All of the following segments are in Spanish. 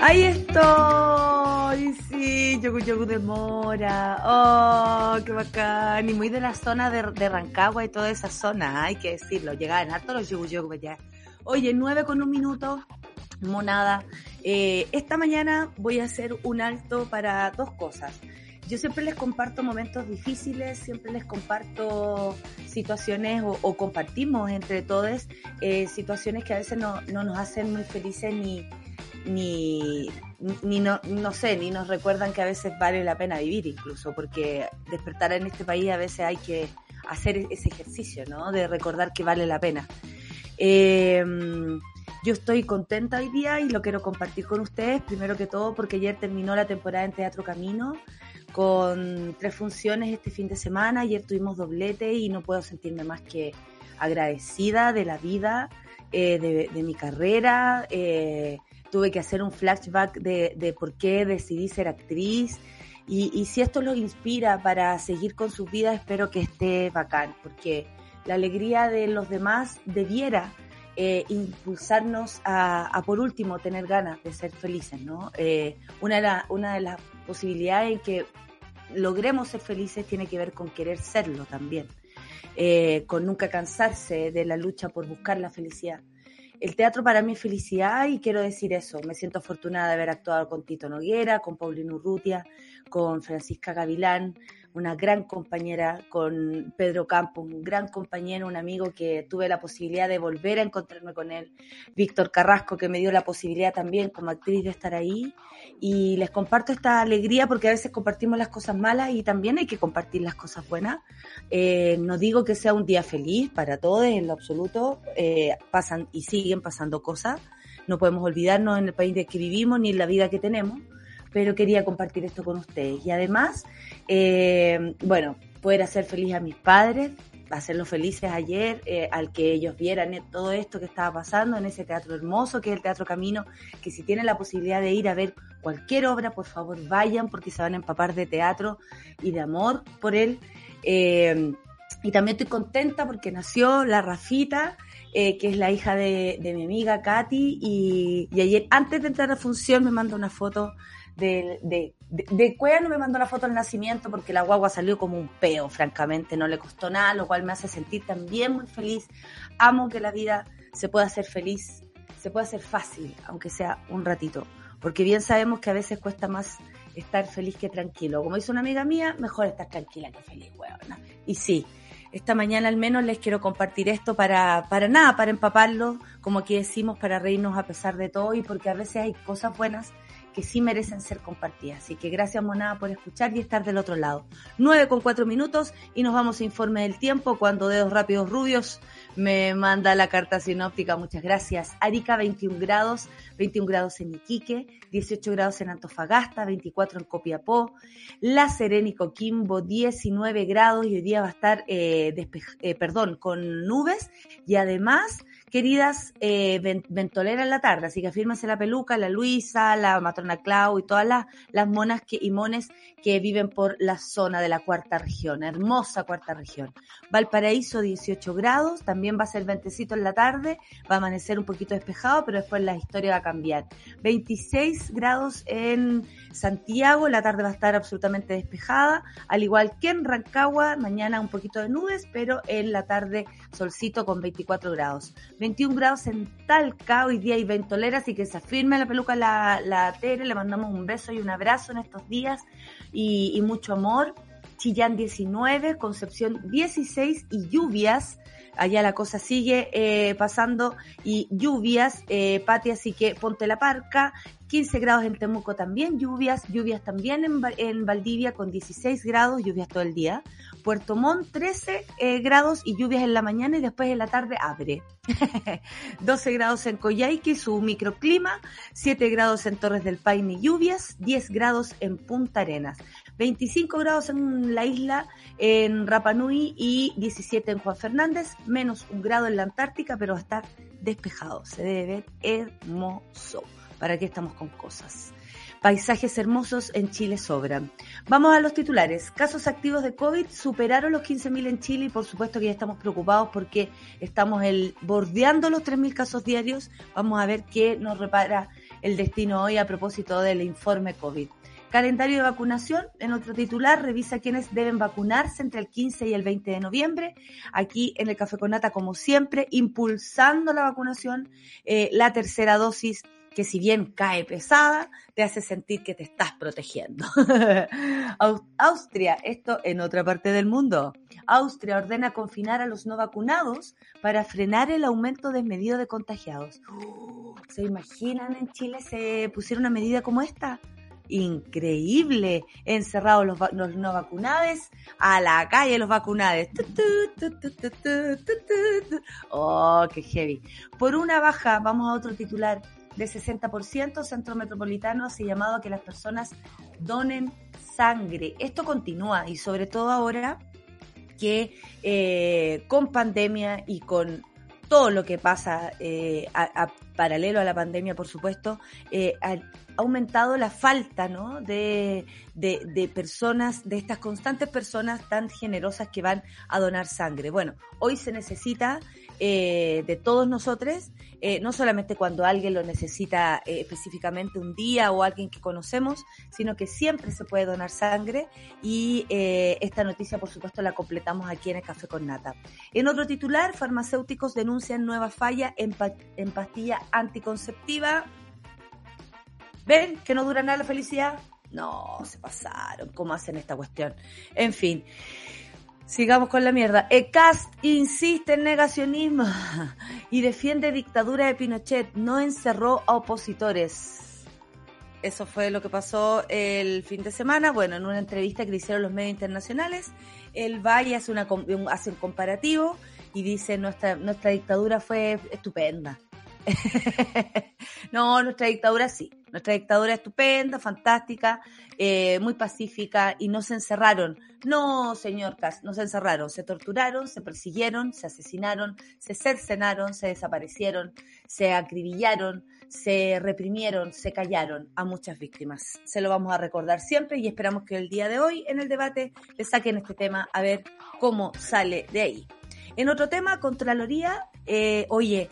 ¡Ahí estoy! Sí, Yogu Yogu de Mora. ¡Oh, qué bacán! Y muy de la zona de, Rancagua y toda esa zona, hay que decirlo. Llegaban harto los Yogu Yogu allá. Oye, nueve con un minuto, monada. Eh, esta mañana voy a hacer un alto para dos cosas. Yo siempre les comparto momentos difíciles, siempre les comparto situaciones o, o compartimos entre todos eh, situaciones que a veces no, no, nos hacen muy felices ni, ni, ni no, no sé, ni nos recuerdan que a veces vale la pena vivir incluso, porque despertar en este país a veces hay que hacer ese ejercicio, ¿no? De recordar que vale la pena. Eh, yo estoy contenta hoy día y lo quiero compartir con ustedes, primero que todo porque ayer terminó la temporada en Teatro Camino con tres funciones este fin de semana, ayer tuvimos doblete y no puedo sentirme más que agradecida de la vida, eh, de, de, mi carrera, eh, tuve que hacer un flashback de, por qué decidí ser actriz. Y, si esto los inspira para seguir con sus vidas, espero que esté bacán, porque la alegría de los demás debiera eh, impulsarnos a, por último, tener ganas de ser felices, ¿no? Eh, una, de la, una de las posibilidades en que logremos ser felices tiene que ver con querer serlo también, eh, con nunca cansarse de la lucha por buscar la felicidad. El teatro para mí es felicidad y quiero decir eso. Me siento afortunada de haber actuado con Tito Noguera, con Paulino Urrutia, con Francisca Gavilán, una gran compañera, con Pedro Campos, un gran compañero, un amigo que tuve la posibilidad de volver a encontrarme con él, Víctor Carrasco, que me dio la posibilidad también como actriz de estar ahí. Y les comparto esta alegría porque a veces compartimos las cosas malas y también hay que compartir las cosas buenas. Eh, no digo que sea un día feliz para todos, en lo absoluto, eh, pasan y siguen pasando cosas. No podemos olvidarnos en el país de que vivimos ni en la vida que tenemos pero quería compartir esto con ustedes. Y además, eh, bueno, poder hacer feliz a mis padres, hacerlos felices ayer, eh, al que ellos vieran todo esto que estaba pasando en ese teatro hermoso que es el Teatro Camino, que si tienen la posibilidad de ir a ver cualquier obra, por favor vayan porque se van a empapar de teatro y de amor por él. Eh, y también estoy contenta porque nació la Rafita, eh, que es la hija de, de mi amiga Katy, y, y, ayer antes de entrar a función me mandó una foto de, de, de, Cuea no me mandó la foto del nacimiento porque la guagua salió como un peo, francamente, no le costó nada, lo cual me hace sentir también muy feliz. Amo que la vida se pueda hacer feliz, se pueda hacer fácil, aunque sea un ratito, porque bien sabemos que a veces cuesta más estar feliz que tranquilo. Como dice una amiga mía, mejor estar tranquila que feliz, huevona. Y sí, esta mañana al menos les quiero compartir esto para, para nada, para empaparlo, como aquí decimos, para reírnos a pesar de todo y porque a veces hay cosas buenas que sí merecen ser compartidas. Así que gracias Monada por escuchar y estar del otro lado. 9 con 4 minutos y nos vamos a informe del tiempo cuando Dedos Rápidos Rubios me manda la carta sinóptica. Muchas gracias. Arica 21 grados, 21 grados en Iquique, 18 grados en Antofagasta, 24 en Copiapó, La Serena y Coquimbo 19 grados y hoy día va a estar, eh, eh, perdón, con nubes y además queridas eh, ventoleras en la tarde, así que afírmense la peluca, la Luisa, la matrona Clau y todas las, las monas que, y mones que viven por la zona de la cuarta región, hermosa cuarta región. Valparaíso 18 grados, también va a ser ventecito en la tarde, va a amanecer un poquito despejado, pero después la historia va a cambiar. 26 grados en Santiago, la tarde va a estar absolutamente despejada, al igual que en Rancagua, mañana un poquito de nubes, pero en la tarde solcito con 24 grados. 21 grados en Talca, hoy día hay ventolera, así que se afirme la peluca la, la Tere, le mandamos un beso y un abrazo en estos días y, y mucho amor. Chillán 19, Concepción 16 y lluvias allá la cosa sigue eh, pasando y lluvias, eh, Pati, así que ponte la parca, 15 grados en Temuco también, lluvias, lluvias también en, en Valdivia con 16 grados, lluvias todo el día, Puerto Montt 13 eh, grados y lluvias en la mañana y después en la tarde abre. 12 grados en Coyhaique, su microclima, 7 grados en Torres del Paine, lluvias, 10 grados en Punta Arenas. 25 grados en la isla, en Rapanui y 17 en Juan Fernández, menos un grado en la Antártica, pero va a estar despejado. Se debe ver hermoso. ¿Para qué estamos con cosas? Paisajes hermosos en Chile sobran. Vamos a los titulares. Casos activos de COVID superaron los 15.000 en Chile y por supuesto que ya estamos preocupados porque estamos el, bordeando los 3.000 casos diarios. Vamos a ver qué nos repara el destino hoy a propósito del informe COVID. Calendario de vacunación, en otro titular, revisa quiénes deben vacunarse entre el 15 y el 20 de noviembre. Aquí en el Café con Nata, como siempre, impulsando la vacunación, eh, la tercera dosis que si bien cae pesada, te hace sentir que te estás protegiendo. Austria, esto en otra parte del mundo. Austria ordena confinar a los no vacunados para frenar el aumento desmedido de contagiados. ¿Se imaginan en Chile se pusiera una medida como esta? Increíble. Encerrados los, los no vacunados, a la calle los vacunados. Oh, qué heavy. Por una baja, vamos a otro titular de 60%, Centro Metropolitano ha llamado a que las personas donen sangre. Esto continúa y sobre todo ahora que eh, con pandemia y con todo lo que pasa eh, paralelo a la pandemia, por supuesto, eh, ha aumentado la falta ¿no? de, de, personas, de estas constantes personas tan generosas que van a donar sangre. Bueno, hoy se necesita eh, de todos nosotros, eh, no solamente cuando alguien lo necesita eh, específicamente un día o alguien que conocemos, sino que siempre se puede donar sangre y esta noticia por supuesto la completamos aquí en el Café con Nata. En otro titular, farmacéuticos denuncian nueva falla en, en pastilla anticonceptiva. ¿Ven que no dura nada la felicidad? No, se pasaron. ¿Cómo hacen esta cuestión? En fin. Sigamos con la mierda. ECAST insiste en negacionismo y defiende dictadura de Pinochet. No encerró a opositores. Eso fue lo que pasó el fin de semana. Bueno, en una entrevista que le hicieron los medios internacionales, el Valle hace, una, hace un comparativo y dice nuestra, nuestra dictadura fue estupenda. no, nuestra dictadura sí. Nuestra dictadura estupenda, fantástica, eh, muy pacífica y no se encerraron. No, señor Cas, no se encerraron. Se torturaron, se persiguieron, se asesinaron, se cercenaron, se desaparecieron, se acribillaron, se reprimieron, se callaron a muchas víctimas. Se lo vamos a recordar siempre y esperamos que el día de hoy en el debate le saquen este tema a ver cómo sale de ahí. En otro tema, Contraloría, eh, oye,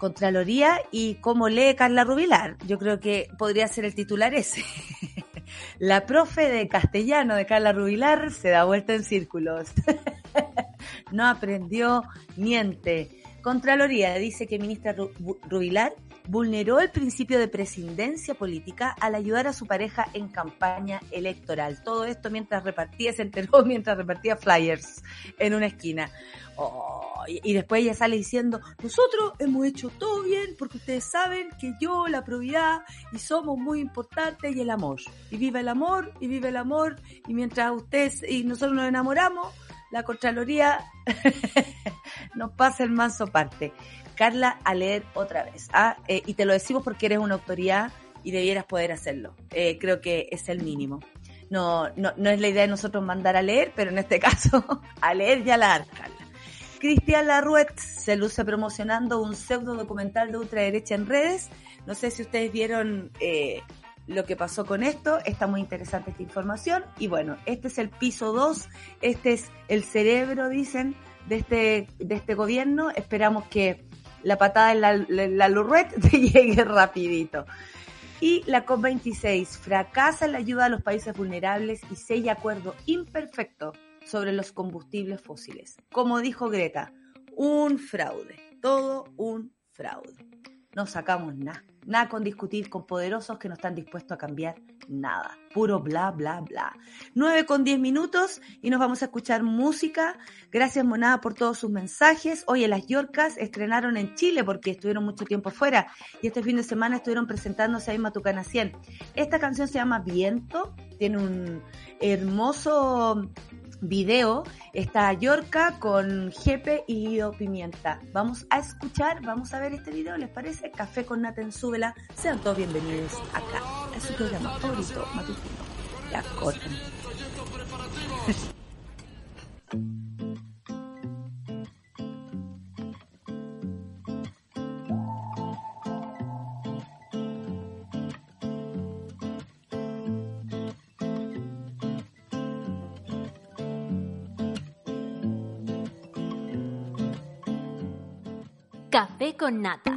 Contraloría y cómo lee Carla Rubilar. Yo creo que podría ser el titular ese. La profe de castellano de Carla Rubilar se da vuelta en círculos. no aprendió, miente. Contraloría dice que ministra Rubilar vulneró el principio de prescindencia política al ayudar a su pareja en campaña electoral. Todo esto mientras repartía, se enteró mientras repartía flyers en una esquina. Y, después ella sale diciendo, nosotros hemos hecho todo bien porque ustedes saben que yo, la probidad y somos muy importantes y el amor. Y vive el amor, y vive el amor, y mientras ustedes y nosotros nos enamoramos, la Contraloría nos pasa el manso parte. Carla, a leer otra vez. ¿ah? Eh, y te lo decimos porque eres una autoridad y debieras poder hacerlo. Eh, creo que es el mínimo. No, no, no es la idea de nosotros mandar a leer, pero en este caso, a leer ya la Carla. Cristian Larruet se luce promocionando un pseudo documental de ultraderecha en redes. No sé si ustedes vieron eh, lo que pasó con esto. Está muy interesante esta información. Y bueno, este es el piso 2. Este es el cerebro, dicen, de este, de este gobierno. Esperamos que la patada en la, la, te llegue rapidito. Y la COP26 fracasa la ayuda a los países vulnerables y sella acuerdo imperfecto sobre los combustibles fósiles. Como dijo Greta, un fraude, todo un fraude. No sacamos nada, nada con discutir con poderosos que no están dispuestos a cambiar nada. Puro bla, bla, bla. 9 con 10 minutos y nos vamos a escuchar música. Gracias, Monada, por todos sus mensajes. Oye, las Yorcas estrenaron en Chile porque estuvieron mucho tiempo fuera y este fin de semana estuvieron presentándose ahí en Matucana 100. Esta canción se llama Viento, tiene un hermoso video está Yorca con Jepe y Guido Pimienta. Vamos a escuchar, vamos a ver este video, ¿les parece? Café con Nata Súbela. Sean todos bienvenidos acá. Es su programa favorito matutino. La Café con Nata.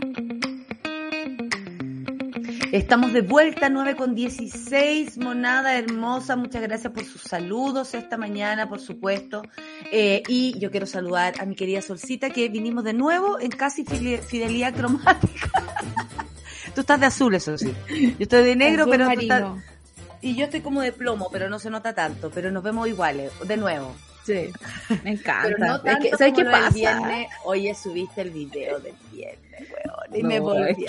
Estamos de vuelta, 9 con 16, monada hermosa, muchas gracias por sus saludos esta mañana, por supuesto. Eh, y yo quiero saludar a mi querida Solcita, que vinimos de nuevo en casi fidelidad cromática. Tú estás de azul, eso sí. Yo estoy de negro, pero tú estás... Y yo estoy como de plomo, pero no se nota tanto, pero nos vemos iguales, de nuevo. Sí, me encanta. Pero no tanto es ¿Sabes qué pasa? Viernes, oye, subiste el video del viernes, weón, y me volví.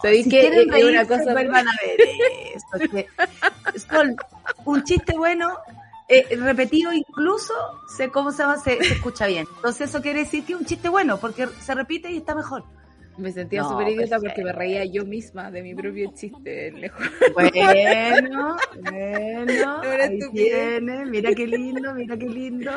¿Sabéis que es una cosa vuelvan a ver esto? son un chiste bueno eh, repetido incluso se cómo se llama se, escucha bien entonces eso quiere decir que es un chiste bueno porque se repite y está mejor me sentía súper idiota porque me reía yo misma de mi propio chiste lejos. Bueno, bueno, ahí tiene, mira qué lindo, mira qué lindo.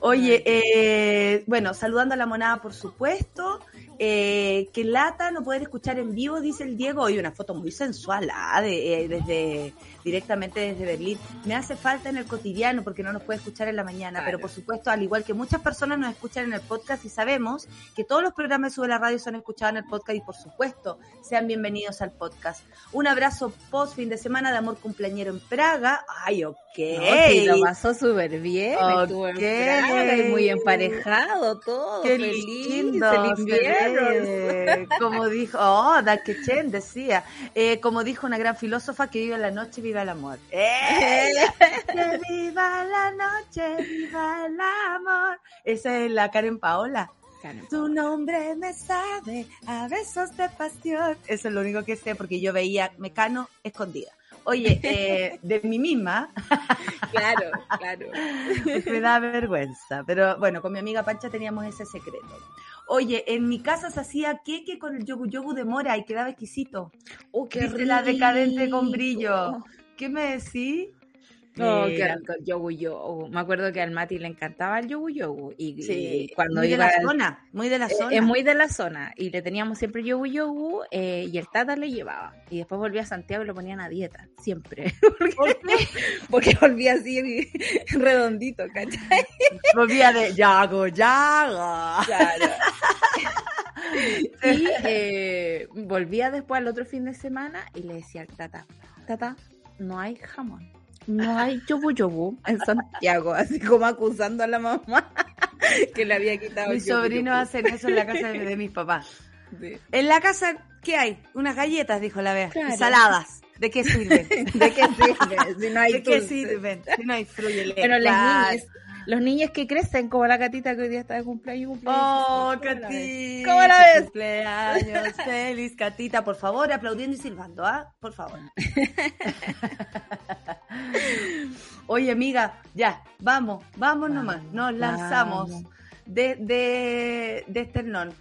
Oye, eh, bueno, saludando a la monada, por supuesto. Eh, que lata no poder escuchar en vivo, dice el Diego. Y una foto muy sensual, ah, de, eh, desde directamente desde Berlín. Me hace falta en el cotidiano porque no nos puede escuchar en la mañana, pero por supuesto, al igual que muchas personas nos escuchan en el podcast y sabemos que todos los programas de Sube la Radio son escuchados en el podcast y por supuesto, sean bienvenidos al podcast. Un abrazo post fin de semana de amor cumpleañero en Praga. Ay, ok. No, lo pasó súper bien. Estuvo en Praga y muy emparejado todo. Qué lindo. como dijo, oh, da que Chen decía, eh, como dijo una gran filósofa que vive en la noche, vive el amor. ¡Eh! viva la noche, viva el amor. Esa es la Karen Paola. Tu nombre me sabe a besos de pasión. Eso es lo único que sé porque yo veía Mecano escondida. Oye, eh, de mí misma. claro, claro. me da vergüenza. Pero bueno, con mi amiga Pancha teníamos ese secreto. Oye, en mi casa se hacía queque con el yogu yogu de mora y quedaba exquisito. ¡Oh, qué rico! la decadente con brillo. ¿Qué me decís? No, que el yogu yogu. Me acuerdo que al Mati le encantaba el yogu yogu. Y, sí, cuando muy de la zona, muy de la zona. Es muy de la zona. Y le teníamos siempre yogu yogu eh, y el tata le llevaba. Y después volvía a Santiago y lo ponían a dieta, siempre. ¿Por qué? Porque volvía así redondito, ¿cachai? Volvía de yago, yago. Claro. y eh, volvía después al otro fin de semana y le decía al tata, tata, no hay jamón no hay yobu yobu en Santiago, así como acusando a la mamá que le había quitado. Mis sobrinos hacen eso en la casa de, mis papás. En la casa, ¿qué hay? Unas galletas, dijo la vez, saladas. ¿De qué sirven? ¿De qué sirven? Si no hay ¿De qué sirven? Si no hay frulle Bueno, las niñas, los niños que crecen, como la gatita que hoy día está de cumpleaños. cumpleaños oh, Catita. ¿Cómo la ves? Cumpleaños feliz, Catita. Por favor, aplaudiendo y silbando, ¿ah? Por favor. Oye, amiga, ya, vamos, vamos nomás. Nos lanzamos de, de, de Esternón.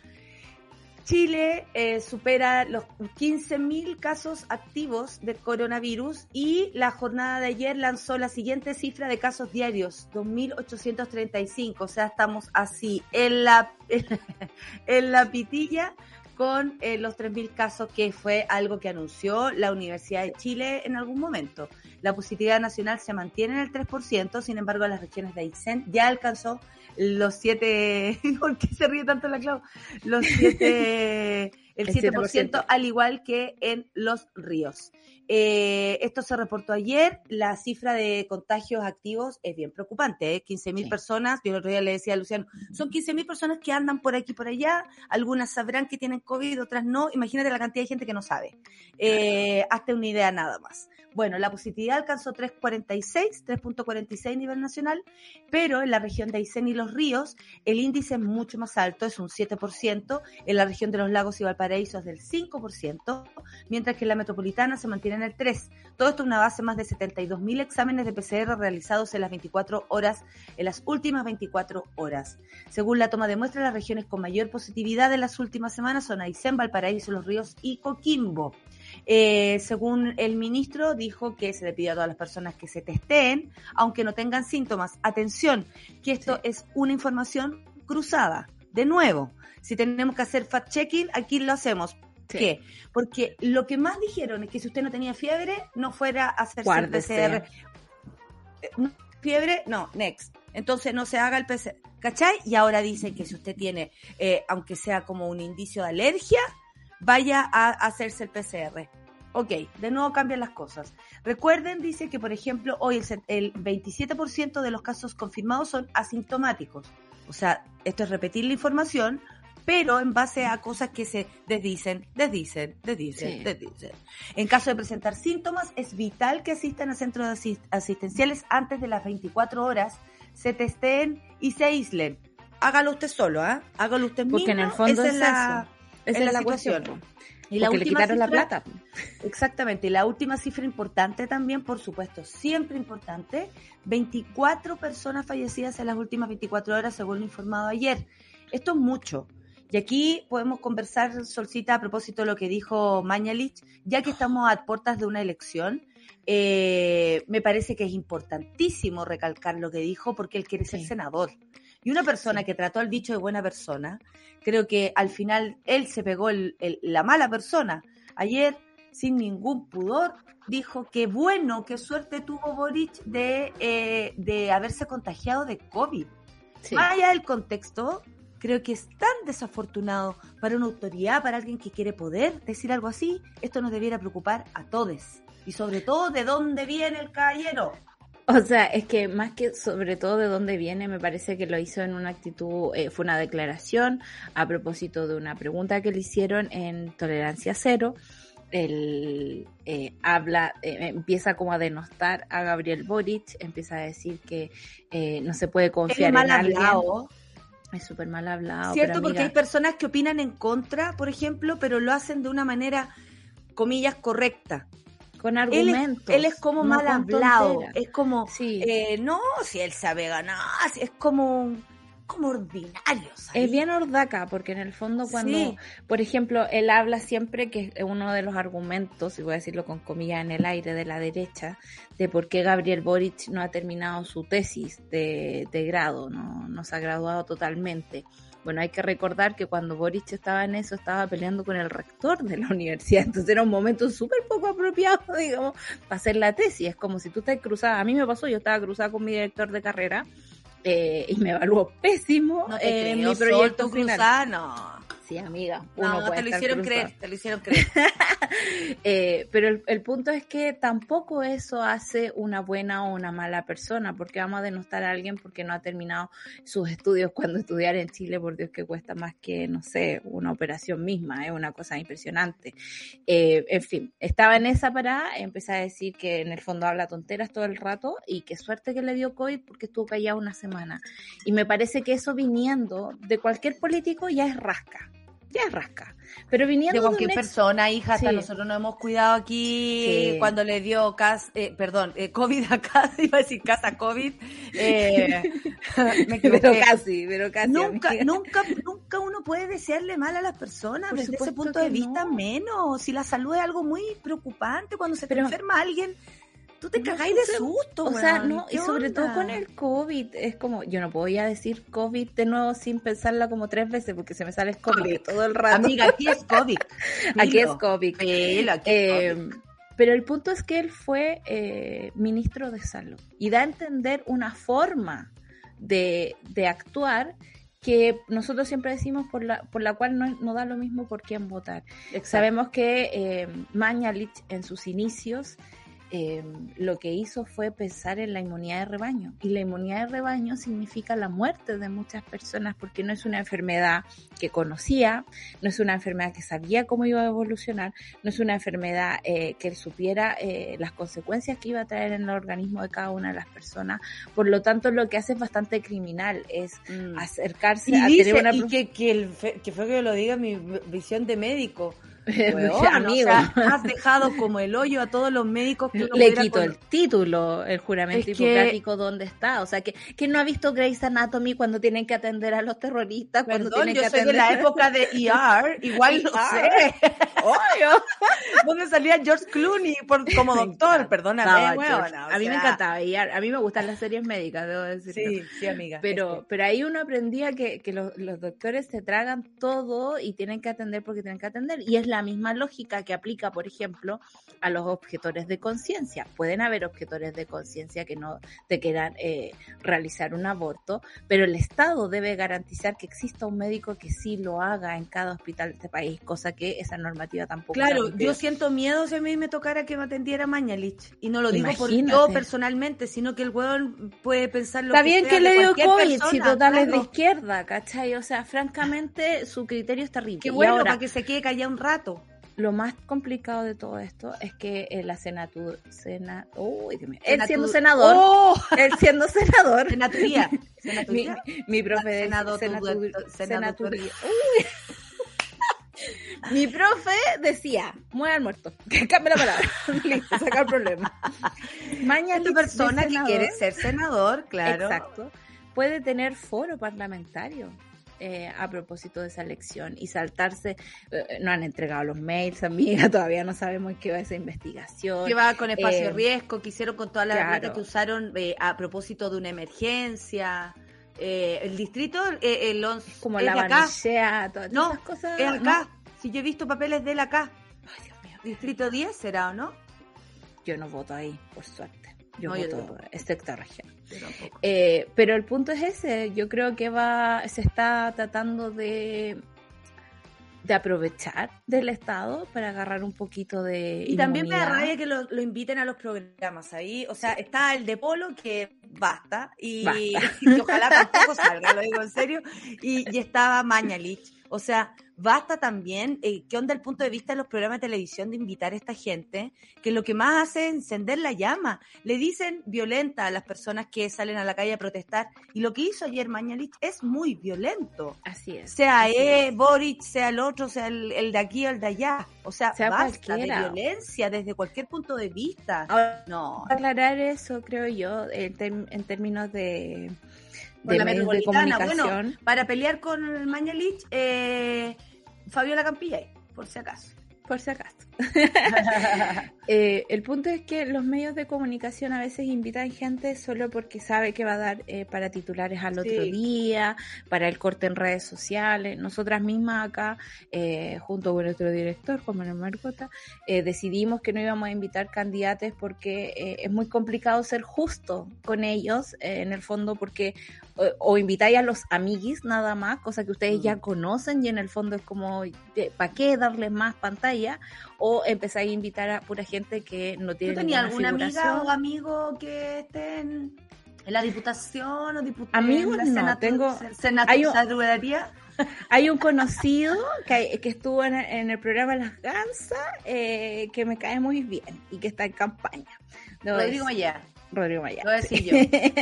Chile eh, supera los 15.000 casos activos de coronavirus y la jornada de ayer lanzó la siguiente cifra de casos diarios, 2.835. O sea, estamos así en la, en la pitilla con eh, los 3.000 casos que fue algo que anunció la Universidad de Chile en algún momento. La positividad nacional se mantiene en el 3%, sin embargo, las regiones de Aysén ya alcanzó los siete, ¿por qué se ríe tanto la Clau? Los siete, el 7%, al igual que en los ríos. Eh, esto se reportó ayer, la cifra de contagios activos es bien preocupante, ¿eh? 15.000 personas, yo el otro día le decía a Luciano, son 15.000 personas que andan por aquí y por allá, algunas sabrán que tienen COVID, otras no, imagínate la cantidad de gente que no sabe, eh, hazte una idea nada más. Bueno, la positividad alcanzó 3.46, 3.46 a nivel nacional, pero en la región de Aysén y los ríos el índice es mucho más alto, es un 7%, en la región de los lagos y Valparaíso es del 5%, mientras que en la metropolitana se mantiene en el 3%. Todo esto es una base más de 72.000 exámenes de PCR realizados en las 24 horas, en las últimas 24 horas. Según la toma de muestras, las regiones con mayor positividad en las últimas semanas son Aysén, Valparaíso, Los Ríos y Coquimbo. Eh, según el ministro, dijo que se le pidió a todas las personas que se testeen, aunque no tengan síntomas. Atención, que esto es una información cruzada. De nuevo, si tenemos que hacer fact-checking, aquí lo hacemos. ¿Por ¿Qué? Porque lo que más dijeron es que si usted no tenía fiebre, no fuera a hacerse PCR. Eh, fiebre, no, next. entonces no se haga el PCR. ¿Cachai? Y ahora dicen que si usted tiene, eh, aunque sea como un indicio de alergia, vaya a hacerse el PCR. Ok, de nuevo cambian las cosas. Recuerden, dice que, por ejemplo, hoy el, el 27% de los casos confirmados son asintomáticos. O sea, esto es repetir la información, pero en base a cosas que se desdicen, desdicen, desdicen, Sí. desdicen. En caso de presentar síntomas, es vital que asistan a centros asist- asistenciales antes de las 24 horas, se testeen y se aíslen. Hágalo usted solo, ¿ah? Hágalo usted mismo. Porque en el fondo es la, Esa es la situación. cuestión. la Porque le quitaron la plata. Exactamente, y la última cifra importante también, por supuesto, siempre importante, 24 personas fallecidas en las últimas 24 horas, según lo informado ayer. Esto es mucho. Y aquí podemos conversar, Solcita, a propósito de lo que dijo Mañalich, ya que estamos a puertas de una elección, eh, me parece que es importantísimo recalcar lo que dijo porque él quiere ser Sí. senador. Y una persona que trató al bicho de buena persona, creo que al final él se pegó el- el- la mala persona. Ayer, sin ningún pudor, dijo que bueno, qué suerte tuvo Boric de, eh, de haberse contagiado de COVID. Sí. Más allá del contexto, creo que es tan desafortunado para una autoridad, para alguien que quiere poder decir algo así. Esto nos debiera preocupar a todos. Y sobre todo, ¿de dónde viene el caballero? O sea, es que más que sobre todo de dónde viene, me parece que lo hizo en una actitud, eh, fue una declaración a propósito de una pregunta que le hicieron en Tolerancia Cero. Él eh, habla, eh, empieza como a denostar a Gabriel Boric, empieza a decir que eh, no se puede confiar en alguien. hablado. Es súper mal hablado. ¿Cierto? Porque hay personas que opinan en contra, por ejemplo, pero lo hacen de una manera, comillas, correcta. con Él es, argumentos. él es como no mal hablado. Es como, Sí. eh, no, si él sabe ganar, es como, como ordinario. ¿sabes? Es bien ordaca, porque en el fondo cuando, Sí. por ejemplo, él habla siempre que es uno de los argumentos, y voy a decirlo con comillas en el aire, de la derecha, de por qué Gabriel Boric no ha terminado su tesis de, de grado, no, no se ha graduado totalmente. Bueno, hay que recordar que cuando Boric estaba en eso, estaba peleando con el rector de la universidad, entonces era un momento súper poco apropiado, digamos, para hacer la tesis. Es como si tú estás cruzada, a mí me pasó, yo estaba cruzada con mi director de carrera, eh, y me evaluó pésimo No te eh, creo, mi proyecto Sol, final. Sí, amiga. No, uno no, puede te lo estar hicieron creer, te lo hicieron creer. Eh, pero el, el punto es que tampoco eso hace una buena o una mala persona, porque vamos a denostar a alguien porque no ha terminado sus estudios cuando estudiar en Chile, por Dios que cuesta más que, no sé, una operación misma, es una cosa impresionante. Eh, en fin, estaba en esa parada, empecé a decir que en el fondo habla tonteras todo el rato y qué suerte que le dio COVID porque estuvo callado una semana. Y me parece que eso viniendo de cualquier político ya es rasca, ya es rasca. Pero viniendo De de, cualquier ex- persona, hija, hasta Sí. nosotros nos hemos cuidado aquí Sí. cuando le dio cas, eh, perdón, eh, COVID a casa, iba a decir casa COVID. Eh, me pero casi, pero casi. Nunca, amiga. nunca, nunca uno puede desearle mal a las personas. Por Desde ese punto de vista, no. menos. Si la salud es algo muy preocupante, cuando se te Pero- enferma alguien, tú te cagáis de susto. O sea, no, y ¿Qué sobre todo con el COVID, es como, yo no ya decir COVID de nuevo sin pensarla como tres veces porque se me sale el COVID todo el rato. Amiga, aquí es COVID. Aquí es Dilo. COVID. Dilo, aquí es Eh, COVID. pero el punto es que él fue eh, ministro de salud y da a entender una forma de, de actuar que nosotros siempre decimos por la, por la cual no, no da lo mismo por quién votar. Exacto. Sabemos que eh, Mañalich en sus inicios eh, lo que hizo fue pensar en la inmunidad de rebaño. Y la inmunidad de rebaño significa la muerte de muchas personas porque no es una enfermedad que conocía, no es una enfermedad que sabía cómo iba a evolucionar, no es una enfermedad eh, que supiera eh, las consecuencias que iba a traer en el organismo de cada una de las personas. Por lo tanto, lo que hace es bastante criminal, es Mm. acercarse Y, a dice, tener una... y que, que, el fe- que fue que lo diga mi visión de médico. Weón, Amigo. o sea, has dejado como el hoyo a todos los médicos que Le quito el título, el juramento Es que- hipocrático, ¿dónde está? O sea, que, que no ha visto Grey's Anatomy cuando tienen que atender a los terroristas, cuando Perdón, tienen yo que soy atender de la época de ER, igual lo ER. sé. Obvio. donde salía George Clooney por, como doctor, perdóname, a mí me encantaba. Y a, mí me gustan las series médicas, debo decirlo. Sí, sí, amiga. Pero, es pero ahí uno aprendía que, que los, los doctores se tragan todo y tienen que atender porque tienen que atender. Y es la misma lógica que aplica, por ejemplo, a los objetores de conciencia. Pueden haber objetores de conciencia que no te quieran eh, realizar un aborto, pero el Estado debe garantizar que exista un médico que sí lo haga en cada hospital de este país, cosa que esa normativa tampoco. Claro, la yo siento miedo si a mí me tocara que me atendiera Mañalich. Y no lo digo por yo personalmente, sino que el hueón puede pensar lo Está que bien sea que le dio COVID, si persona, total es de claro. izquierda, ¿cachai? O sea, francamente, su criterio es terrible. Qué bueno, ahora, para que se quede callado un rato. Lo más complicado de todo esto es que eh, la senatur, sena, uy, Dios mío, él siendo senador, ¡Oh! él siendo senador, Senaturía. mi, Senaturía. mi profe de Senado- senatur-. Uy. Mi profe decía, muere al muerto, que cambie la palabra, listo, saca el problema. Mañana Esta persona que quiere ser senador, claro. Exacto. Puede tener foro parlamentario eh, a propósito de esa elección y saltarse. eh, no han entregado los mails, amiga, todavía no sabemos qué va esa investigación. Que va con espacio Eh, riesgo, que hicieron con toda la claro. que usaron eh, a propósito de una emergencia. Eh, el distrito, eh, el once- Como es la vanillea, todas No, esas cosas. es acá. ¿no? Si yo he visto papeles de él acá. Ay, Dios mío. Distrito 10 será o no? Yo no voto ahí, por suerte. Yo No, yo voto en sexta región. Yo. Eh, pero el punto es ese, yo creo que va, se está tratando de, de aprovechar del Estado para agarrar un poquito de Y también me da rabia que lo, lo inviten a los programas ahí. O sea, está el de Polo, que basta. Y, Basta. y ojalá tampoco salga, lo digo en serio. Y, y estaba Mañalich. O sea, basta también. Eh, ¿Qué onda el punto de vista de los programas de televisión de invitar a esta gente? Que lo que más hace es encender la llama. Le dicen violenta a las personas que salen a la calle a protestar. Y lo que hizo ayer Mañalich es muy violento. Así es. Sea así E, es. Boric, sea el otro, sea el, el de aquí o el de allá. O sea, Sea basta cualquiera. de violencia desde cualquier punto de vista. Ahora, No, aclarar eso, creo yo, en, en términos de, Por de la medios de metropolitana, bueno. comunicación. para pelear con el Mañalich, eh, Fabiola Campillay, por si acaso. Por si acaso. Eh, el punto es que los medios de comunicación a veces invitan gente solo porque sabe que va a dar eh, para titulares al otro Sí. día, para el corte en redes sociales. Nosotras mismas acá, eh, junto con nuestro director, Juan Manuel Marcota, eh, decidimos que no íbamos a invitar candidatos porque es muy complicado ser justo con ellos, en el fondo, porque o, o invitáis a los amiguis nada más, cosa que ustedes Mm. ya conocen y en el fondo es como, ¿para qué darles más pantalla? O empezáis a invitar a pura gente que no ¿Tú tiene tenías ninguna alguna amiga o amigo que esté en, en la diputación o diputación? Amigos, no, tengo- hay hay un- Hay un conocido que, que estuvo en, en el programa Las Gansas eh, que me cae muy bien y que está en campaña. Debo Rodrigo Mayá. Rodrigo Mayar. Lo voy a decir yo.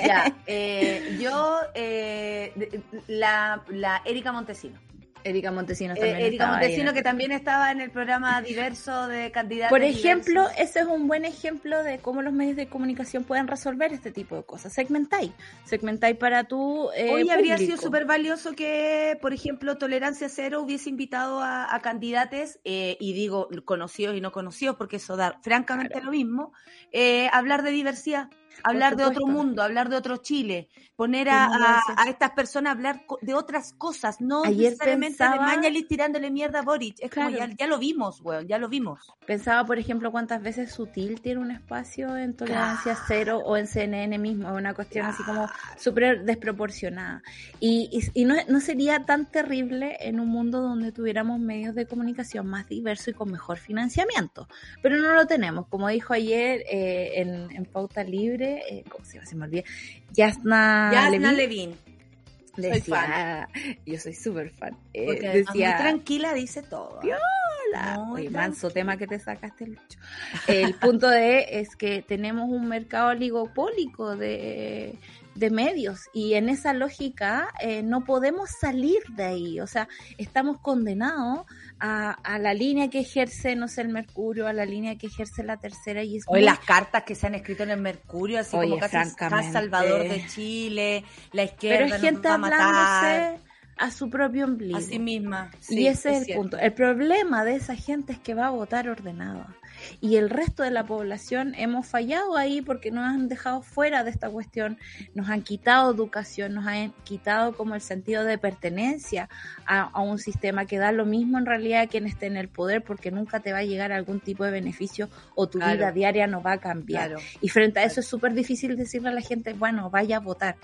Ya, eh, yo, eh, la, la Erika Montesino. Erika Montesinos Eh, también. Erika estaba ahí en Montesino, el que también estaba en el programa diverso de candidatos. Por ejemplo, diversos. ese es un buen ejemplo de cómo los medios de comunicación pueden resolver este tipo de cosas. Segmentáis. Segmentáis para tu. Eh, Hoy habría sido súper valioso que, por ejemplo, Tolerancia Cero hubiese invitado a, a candidatos, eh, y digo conocidos y no conocidos, porque eso da francamente Claro. lo mismo, eh, hablar de diversidad, hablar de otro mundo, hablar de otro Chile, poner a, a- a estas personas a hablar de otras cosas, no Ayer necesariamente de pensaba- Mañalich tirándole mierda a Boric. Es como, Claro. ya, ya lo vimos, weón, ya lo vimos. Pensaba, por ejemplo, cuántas veces Sutil tiene un espacio en Tolerancia Cero o en CNN mismo. Una cuestión así como súper desproporcionada. Y, y, y no, no sería tan terrible en un mundo donde tuviéramos medios de comunicación más diversos y con mejor financiamiento. Pero no lo tenemos. Como dijo ayer eh, en, en Pauta Libre, eh, ¿cómo se llama? Se me olvida. Yasna, Yasna Levin Levin, soy decía, yo soy súper fan. eh, porque además decía, muy tranquila dice todo. Dios, Oye, manso tema que te sacaste, Lucho. El punto de es que tenemos un mercado oligopólico de, de medios y en esa lógica eh, no podemos salir de ahí. O sea, estamos condenados a, a la línea que ejerce, no sé, el Mercurio, a la línea que ejerce la tercera y es Hoy muy- las cartas que se han escrito en el Mercurio, así Oye, como casi. Salvador de Chile, la izquierda Pero es nos gente va a matar. a su propio ombligo. A sí misma. y Sí, ese es, el cierto. punto. El problema de esa gente es que va a votar ordenado. Y el resto de la población hemos fallado ahí porque nos han dejado fuera de esta cuestión, nos han quitado educación, nos han quitado como el sentido de pertenencia a, a un sistema que da lo mismo en realidad a quien esté en el poder porque nunca te va a llegar algún tipo de beneficio o tu Claro. vida diaria no va a cambiar. Claro. Y frente a eso es súper difícil decirle a la gente, bueno, vaya a votar,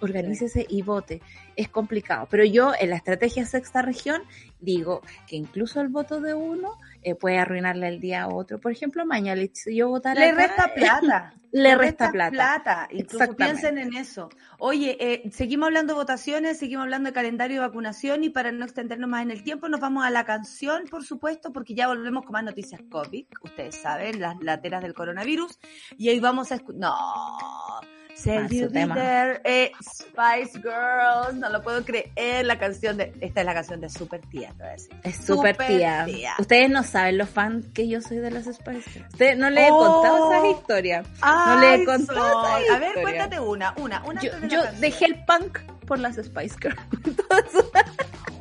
organícese y vote. Es complicado. Pero yo en la estrategia sexta región digo que incluso el voto de uno eh, puede arruinarle el día a otro. Por ejemplo, si yo votara Le acá, resta plata. le resta plata. Incluso piensen en eso. Oye, eh, seguimos hablando de votaciones, seguimos hablando de calendario de vacunación y para no extendernos más en el tiempo, nos vamos a la canción, por supuesto, porque ya volvemos con más noticias COVID. Ustedes saben, las lateras del coronavirus. Y hoy vamos a escuchar. No. Save su You. There, eh, Spice Girls, no lo puedo creer, la canción de, esta es la canción de Super Tía, te voy a decir. Es Súper tía. tía. Ustedes no saben los fans que yo soy de las Spice Girls. Ustedes no les he Oh. contado esas historias. No le he contado Sol. esa A ver, cuéntate una, una, una Yo, de yo dejé el punk por las Spice Girls. Entonces,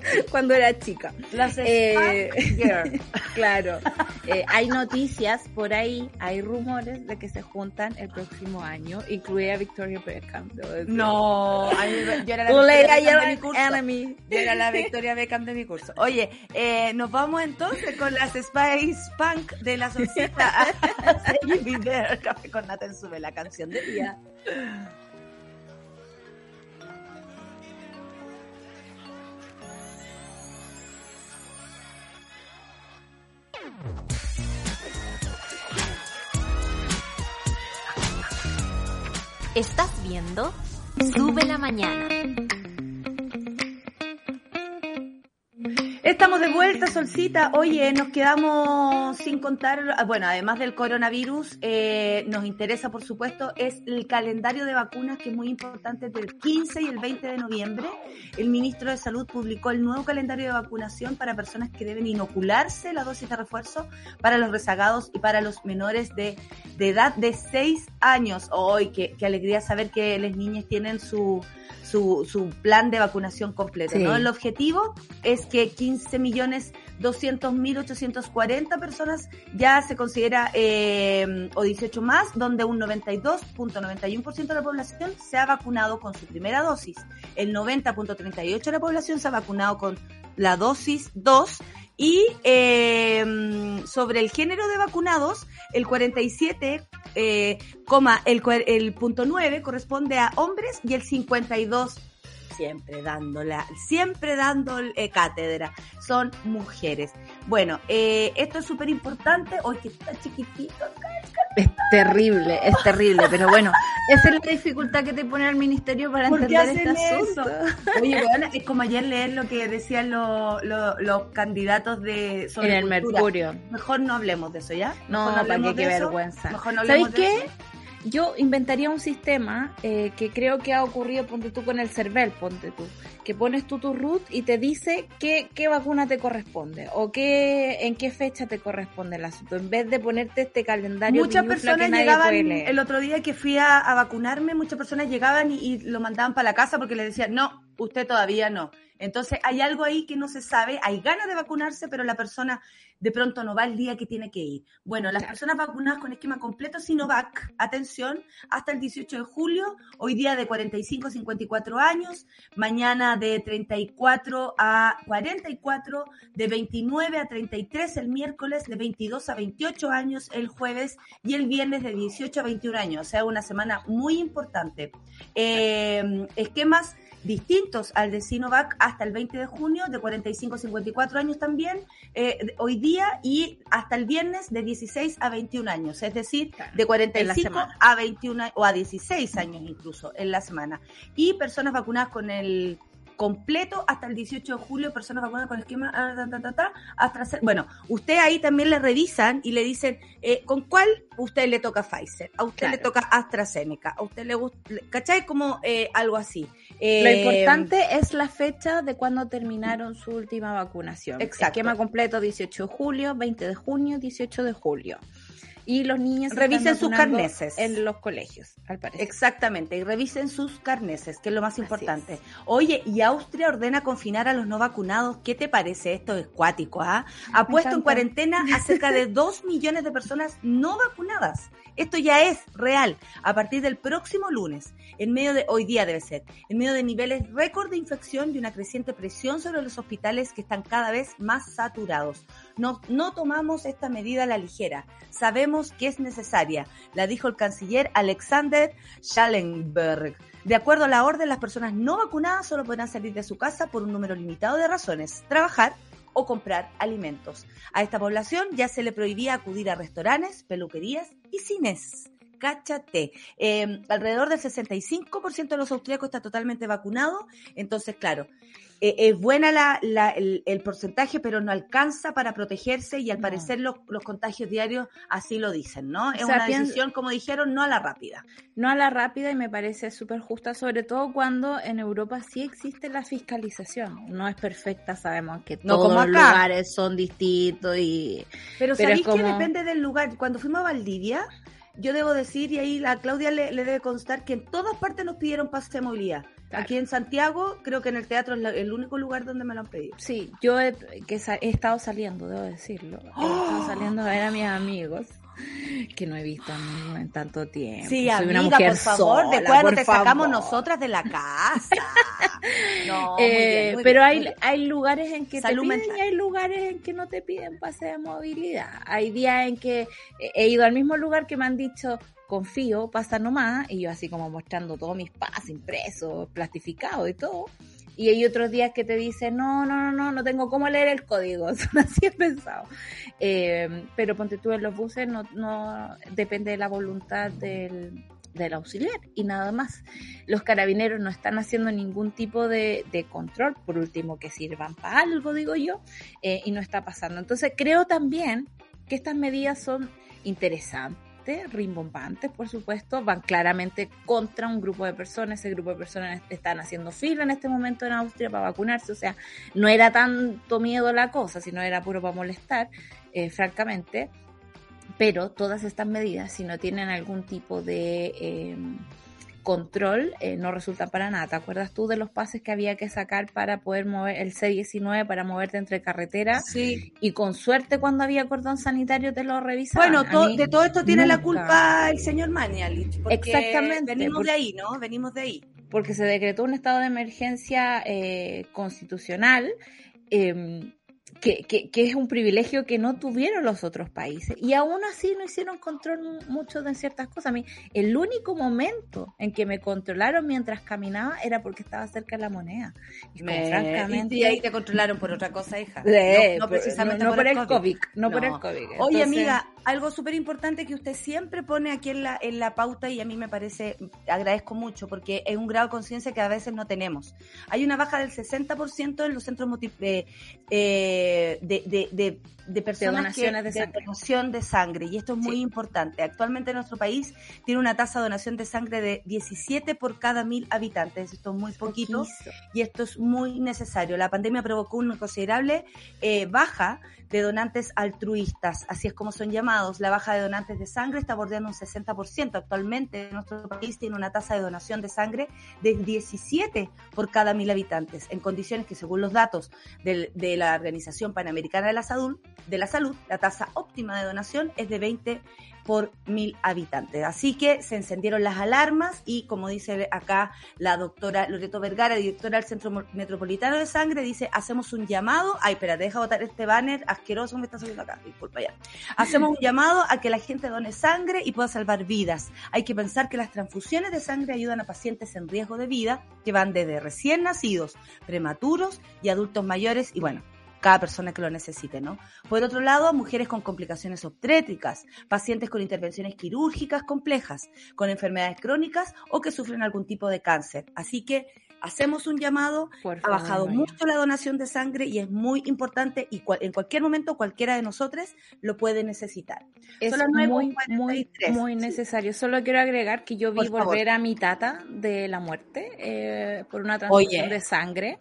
Cuando era chica. Las Eh, Girls. Claro. Eh, hay noticias por ahí, hay rumores de que se juntan el próximo año, incluida Victoria Beckham. No, yo era la Victoria Beckham de mi curso. Yo era la Victoria Beckham de mi curso. Oye, eh, nos vamos entonces con las Spice Punk de la Café con Nata en sube la canción de día. Estás viendo Sube la Mañana. Estamos de vuelta, Solcita. Oye, nos quedamos sin contar, ah, bueno, además del coronavirus, eh, nos interesa, por supuesto, es el calendario de vacunas que es muy importante del 15 y el 20 de noviembre. El ministro de Salud publicó el nuevo calendario de vacunación para personas que deben inocularse la dosis de refuerzo para los rezagados y para los menores de, de edad de 6 años. Hoy, qué, qué alegría saber que las niñas tienen su, su, su plan de vacunación completo, Sí. ¿no? El objetivo es que 15 millones 200 mil 840 personas ya se considera, eh, o 18 más, donde un 92.91% de la población se ha vacunado con su primera dosis. El 90.38% de la población se ha vacunado con la dosis 2 y eh, sobre el género de vacunados, el 47, eh, coma, el, el punto 9 corresponde a hombres y el 52 siempre dándola, siempre dando eh, cátedra, son mujeres. Bueno, eh, esto es súper importante, hoy que está chiquitito. Es terrible, es terrible, pero bueno, esa es la dificultad que te pone el ministerio para ¿Por qué entender este asunto. Oye, bueno, es como ayer leer lo que decían lo- lo- los candidatos de sobre En el cultura. Mercurio. Mejor no hablemos de eso, ¿ya? No, Mejor para hablemos qué, vergüenza. Mejor no hablemos ¿Sabes de qué? eso. Yo inventaría un sistema eh, que creo que ha ocurrido, ponte tú con el CERVEL, ponte tú, que pones tú tu root y te dice qué, qué vacuna te corresponde o qué, en qué fecha te corresponde el asunto, en vez de ponerte este calendario Muchas personas que llegaban, el otro día que fui a, a vacunarme, muchas personas llegaban y, y lo mandaban para la casa porque le decían, no, usted todavía no. Entonces hay algo ahí que no se sabe, hay ganas de vacunarse, pero la persona de pronto no va el día que tiene que ir. Bueno, las personas vacunadas con esquema completo Sinovac, atención, hasta el 18 de julio, hoy día de 45 a 54 años, mañana de 34 a 44, de 29 a 33 el miércoles, de 22 a 28 años el jueves y el viernes de 18 a 21 años. O sea, una semana muy importante. Eh, esquemas distintos al de Sinovac hasta el 20 de junio, de 45 a 54 años también, eh, hoy día y hasta el viernes de 16 a 21 años, es decir, Claro, de 45 semana. a 21 a- o a 16 años incluso en la semana. Y personas vacunadas con el completo hasta el 18 de julio, personas vacunadas con esquema, ah, ta, ta, ta, ta, AstraZeneca. Bueno, usted ahí también le revisan y le dicen, eh, ¿con cuál usted le toca Pfizer? A usted Claro. le toca AstraZeneca, a usted le gusta, ¿cachai? Como eh, algo así. Lo Eh, importante es la fecha de cuando terminaron su última vacunación. Exacto. Esquema completo 18 de julio, 20 de junio, 18 de julio. Y los niños se Revisen sus carneses. en los colegios, al parecer. Exactamente, y revisen sus carneses, que es lo más Así importante. es. Oye, y Austria ordena confinar a los no vacunados. ¿Qué te parece esto? Es cuático, ¿ah? Ha puesto en cuarentena a cerca de 2 millones de personas no vacunadas. Esto ya es real. A partir del próximo lunes, en medio de, hoy día debe ser, en medio de niveles récord de infección y una creciente presión sobre los hospitales que están cada vez más saturados. No, no tomamos esta medida a la ligera. Sabemos que es necesaria, la dijo el canciller Alexander Schallenberg. De acuerdo a la orden, las personas no vacunadas solo podrán salir de su casa por un número limitado de razones, trabajar o comprar alimentos. A esta población ya se le prohibía acudir a restaurantes, peluquerías y cines. Cáchate. Eh, alrededor del 65% de los austríacos está totalmente vacunado. Entonces, claro, eh, es buena la, la- el, el porcentaje, pero no alcanza para protegerse y al No. parecer los, los contagios diarios así lo dicen, ¿no? Es sea, una decisión, como dijeron, no a la rápida. No a la rápida y me parece súper justa, sobre todo cuando en Europa sí existe la fiscalización. No es perfecta, sabemos que No todos como los lugares son distintos y... Pero, Pero ¿sabéis como- que depende del lugar? Cuando fuimos a Valdivia, yo debo decir, y ahí a Claudia le, le debe constar, que en todas partes nos pidieron pase de movilidad. Claro. Aquí en Santiago, creo que en el teatro es el único lugar donde me lo han pedido. Sí, yo he, que he estado saliendo, debo decirlo. He estado saliendo a ver a mis amigos, que no he visto en, en tanto tiempo. Sí, Soy amiga, una mujer por favor, sola, ¿de por te sacamos nosotras de la casa? No, muy Eh, bien, muy pero bien, hay, bien. hay lugares en que Salud te piden mental. y hay lugares en que no te piden pase de movilidad. Hay días en que he ido al mismo lugar que me han dicho confío, pasa nomás, y yo así como mostrando todos mis pases impresos, plastificados y todo. Y hay otros días que te dicen, no, no, no, no, no tengo cómo leer el código, son así he pensado. Eh, pero ponte tú en los buses, no, no depende de la voluntad del, del auxiliar y nada más. Los carabineros no están haciendo ningún tipo de, de control, por último, que sirvan para algo, digo yo, eh, y no está pasando. Entonces creo también que estas medidas son interesantes, rimbombantes, por supuesto, van claramente contra un grupo de personas, ese grupo de personas están haciendo fila en este momento en Austria para vacunarse, o sea, no era tanto miedo la cosa, sino era puro para molestar, eh, francamente, pero todas estas medidas, si no tienen algún tipo de eh, control, eh, no resultan para nada. ¿Te acuerdas tú de los pases que había que sacar para poder mover el C-19 para moverte entre carreteras? Sí. Y con suerte cuando había cordón sanitario te lo revisaban. Bueno, A to- mí de todo esto tiene la culpa el señor Manialich. porque Exactamente, Venimos porque- de ahí, ¿no? Venimos de ahí. porque se decretó un estado de emergencia eh, constitucional eh, que, que, que es un privilegio que no tuvieron los otros países y aún así no hicieron control mu- mucho de ciertas cosas. A mí, el único momento en que me controlaron mientras caminaba era porque estaba cerca de la moneda. Y Me- francamente, Y ahí te controlaron por otra cosa, hija. eh, no, precisamente no- no por, el COVID. no, por el COVID. Oye, amiga, algo súper importante que usted siempre pone aquí en la, en la pauta y a mí me parece, agradezco mucho porque es un grado de conciencia que a veces no tenemos. Hay una baja del 60% en los centros eh, eh, de, de, de, de personas donaciones que, de sangre. donación de sangre y esto es muy Sí. importante. Actualmente nuestro país tiene una tasa de donación de sangre de 17 por cada mil habitantes. Esto es muy poquito poquizo. y esto es muy necesario. La pandemia provocó una considerable eh, baja de donantes altruistas, así es como son llamados. La baja de donantes de sangre está bordeando un 60%. Actualmente nuestro país tiene una tasa de donación de sangre de 17 por cada mil habitantes, en condiciones que según los datos de la Organización Panamericana de la Salud, de la Salud, la tasa óptima de donación es de 20 por mil habitantes. Así que se encendieron las alarmas y como dice acá la doctora Loreto Vergara, directora del Centro Metropolitano de Sangre, dice, hacemos un llamado, ay, espera, deja botar este banner asqueroso que me está saliendo acá, disculpa ya. Hacemos un llamado a que la gente done sangre y pueda salvar vidas. Hay que pensar que las transfusiones de sangre ayudan a pacientes en riesgo de vida que van desde recién nacidos, prematuros y adultos mayores y bueno, cada persona que lo necesite, ¿no? Por otro lado, mujeres con complicaciones obstétricas, pacientes con intervenciones quirúrgicas complejas, con enfermedades crónicas o que sufren algún tipo de cáncer. Así que hacemos un llamado, Por ha favor, bajado mucho la donación de sangre y es muy importante y cual- en cualquier momento cualquiera de nosotros lo puede necesitar. Es nueve muy, muy, 43, muy sí. necesario. Solo quiero agregar que yo vi Por favor. volver a mi tata de la muerte eh, por una transfusión Oye. de sangre.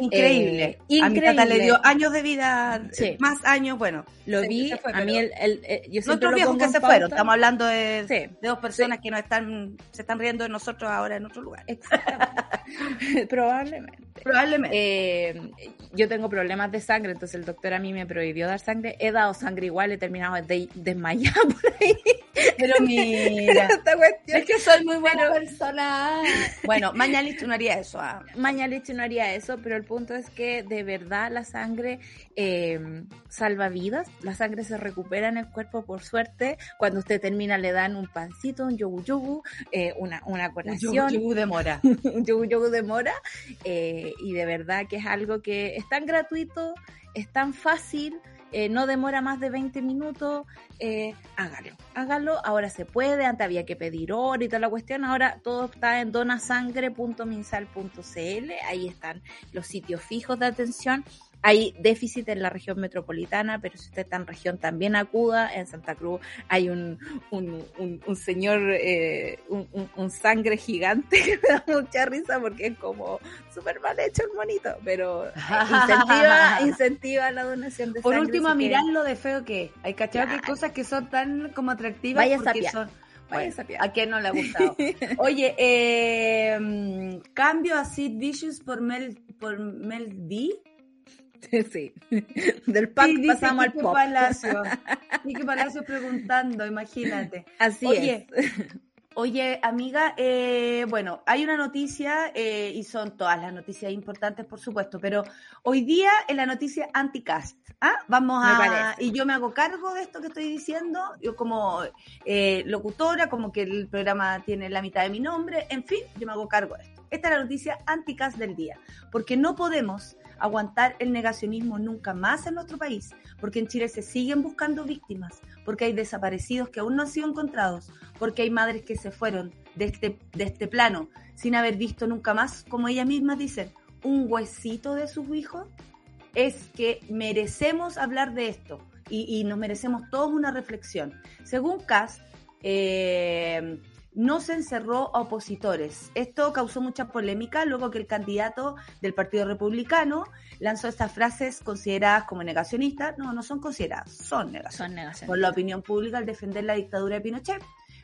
Increíble. Eh, A mi tata le increíble. dio años de vida, Sí. eh, más años, bueno. Lo se- vi, se fue, a mí pero el, el- eh, yo siempre lo pongo que se fueron, pauta. estamos hablando de, Sí. de dos personas que nos están, se están riendo de nosotros ahora en otro lugar. Exactamente. Probablemente. Probablemente. Eh, yo tengo problemas de sangre, entonces el doctor a mí me prohibió dar sangre. He dado sangre igual, he terminado de desmayada por ahí. pero mira, Esta cuestión. es que soy muy buena Pero- persona. Bueno, mañana listo no haría eso. ah. Mañalich no haría eso, pero el punto es que de verdad la sangre eh, salva vidas, la sangre se recupera en el cuerpo por suerte, cuando usted termina le dan un pancito, un yogu yogu, eh, una, una Un colación, yugu de mora. un yogu yogu de mora, eh, y de verdad que es algo que es tan gratuito, es tan fácil, eh, no demora más de 20 minutos, eh, hágalo, hágalo, ahora se puede, antes había que pedir hora y toda la cuestión, ahora todo está en donasangre.minsal.cl, ahí están los sitios fijos de atención. Hay déficit en la región metropolitana, pero si usted está en región también acuda. En Santa Cruz hay un, un, un, un señor, eh, un, sangre gigante que me da mucha risa porque es como súper mal hecho el monito, pero incentiva, incentiva la donación de Por sangre. último, a que mirar lo de feo que es. Hay cachado que hay cosas que son tan como atractivas Vaya a porque son... Bueno, a sapear. ¿A quién no le ha gustado? Oye, eh, cambio a Sid Vicious por Mel, por Mel D. Sí, del Sí, dice pasamos al pop. Palacio. Quique Palacio preguntando, imagínate. Así Oye, es. Oye, amiga, eh, bueno, hay una noticia eh, y son todas las noticias importantes, por supuesto, pero hoy día en la noticia anticast, ¿ah? Vamos a y yo me hago cargo de esto que estoy diciendo, yo como eh, locutora, como que el programa tiene la mitad de mi nombre, en fin, yo me hago cargo de esto. Esta es la noticia anticast del día, porque no podemos aguantar el negacionismo nunca más en nuestro país, porque en Chile se siguen buscando víctimas, porque hay desaparecidos que aún no han sido encontrados, porque hay madres que se fueron de este, de este plano sin haber visto nunca más, como ellas mismas dicen, un huesito de sus hijos, es que merecemos hablar de esto y, y nos merecemos todos una reflexión. Según Cast, eh, no se encerró a opositores. Esto causó mucha polémica luego que el candidato del Partido Republicano lanzó estas frases consideradas como negacionistas. No, no son consideradas, son negacionistas Son negaciones. por la opinión pública al defender la dictadura de Pinochet,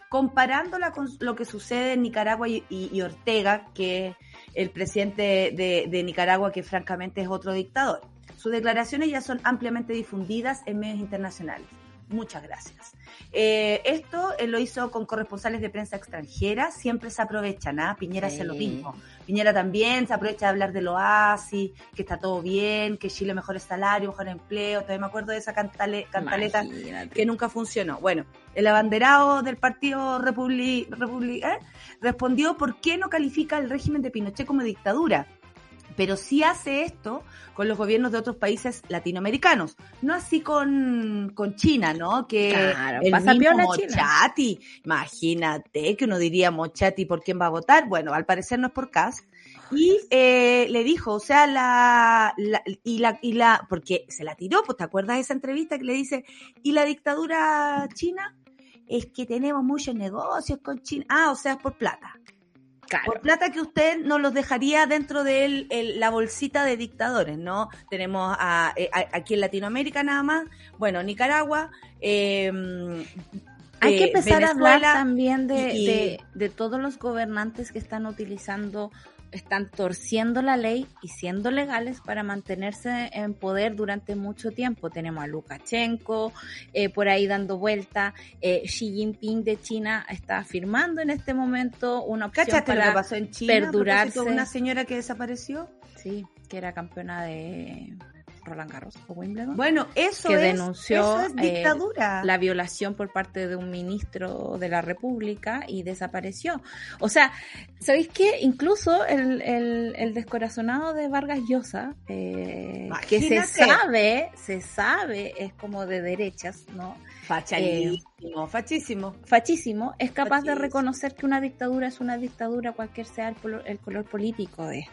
comparándola con lo que sucede en Nicaragua y, y- y Ortega, que es el presidente de, de Nicaragua, que francamente es otro dictador. Sus declaraciones ya son ampliamente difundidas en medios internacionales. Muchas gracias. Eh, esto él lo hizo con corresponsales de prensa extranjera, siempre se aprovechan, ¿ah? Piñera hace lo Sí. mismo. Piñera también se aprovecha de hablar del oasis, que está todo bien, que Chile mejor salario, mejor empleo. Todavía me acuerdo de esa cantale- cantaleta Imagínate. que nunca funcionó. Bueno, el abanderado del Partido Republi Republi- ¿eh? respondió por qué no califica el régimen de Pinochet como dictadura, pero sí hace esto con los gobiernos de otros países latinoamericanos, no así con, con China, ¿no? Que Claro, el pasa mismo piola China. Mochati, imagínate que uno diría Mochati por quién va a votar, bueno, al parecer no es por Cas. Y eh, le dijo, o sea, la, la- y la, y la, porque se la tiró, pues te acuerdas de esa entrevista que le dice, y la dictadura china es que tenemos muchos negocios con China. Ah, o sea, es por plata. Claro. Por plata que usted nos los dejaría dentro de él, el- la bolsita de dictadores, ¿no? Tenemos a, eh, a- aquí en Latinoamérica nada más, bueno, Nicaragua, eh, Hay que eh, empezar a hablar también de, y- de, de todos los gobernantes que están utilizando, están torciendo la ley y siendo legales para mantenerse en poder durante mucho tiempo. Tenemos a Lukashenko eh, por ahí dando vuelta. eh, Xi Jinping de China está firmando en este momento una opción ¿Cachaste lo que pasó en China? perdurarse. Una señora que desapareció. Sí, que era campeona de Roland Garros o Wimbledon. Bueno, eso que es, denunció eso es eh, la violación por parte de un ministro de la República y desapareció. O sea, ¿sabéis qué? Incluso el, el, el descorazonado de Vargas Llosa, eh, que se sabe, se sabe, es como de derechas, ¿no? Fachísimo, fachísimo. Fachísimo, es capaz de reconocer que una dictadura es una dictadura, cualquier sea el, el color político de.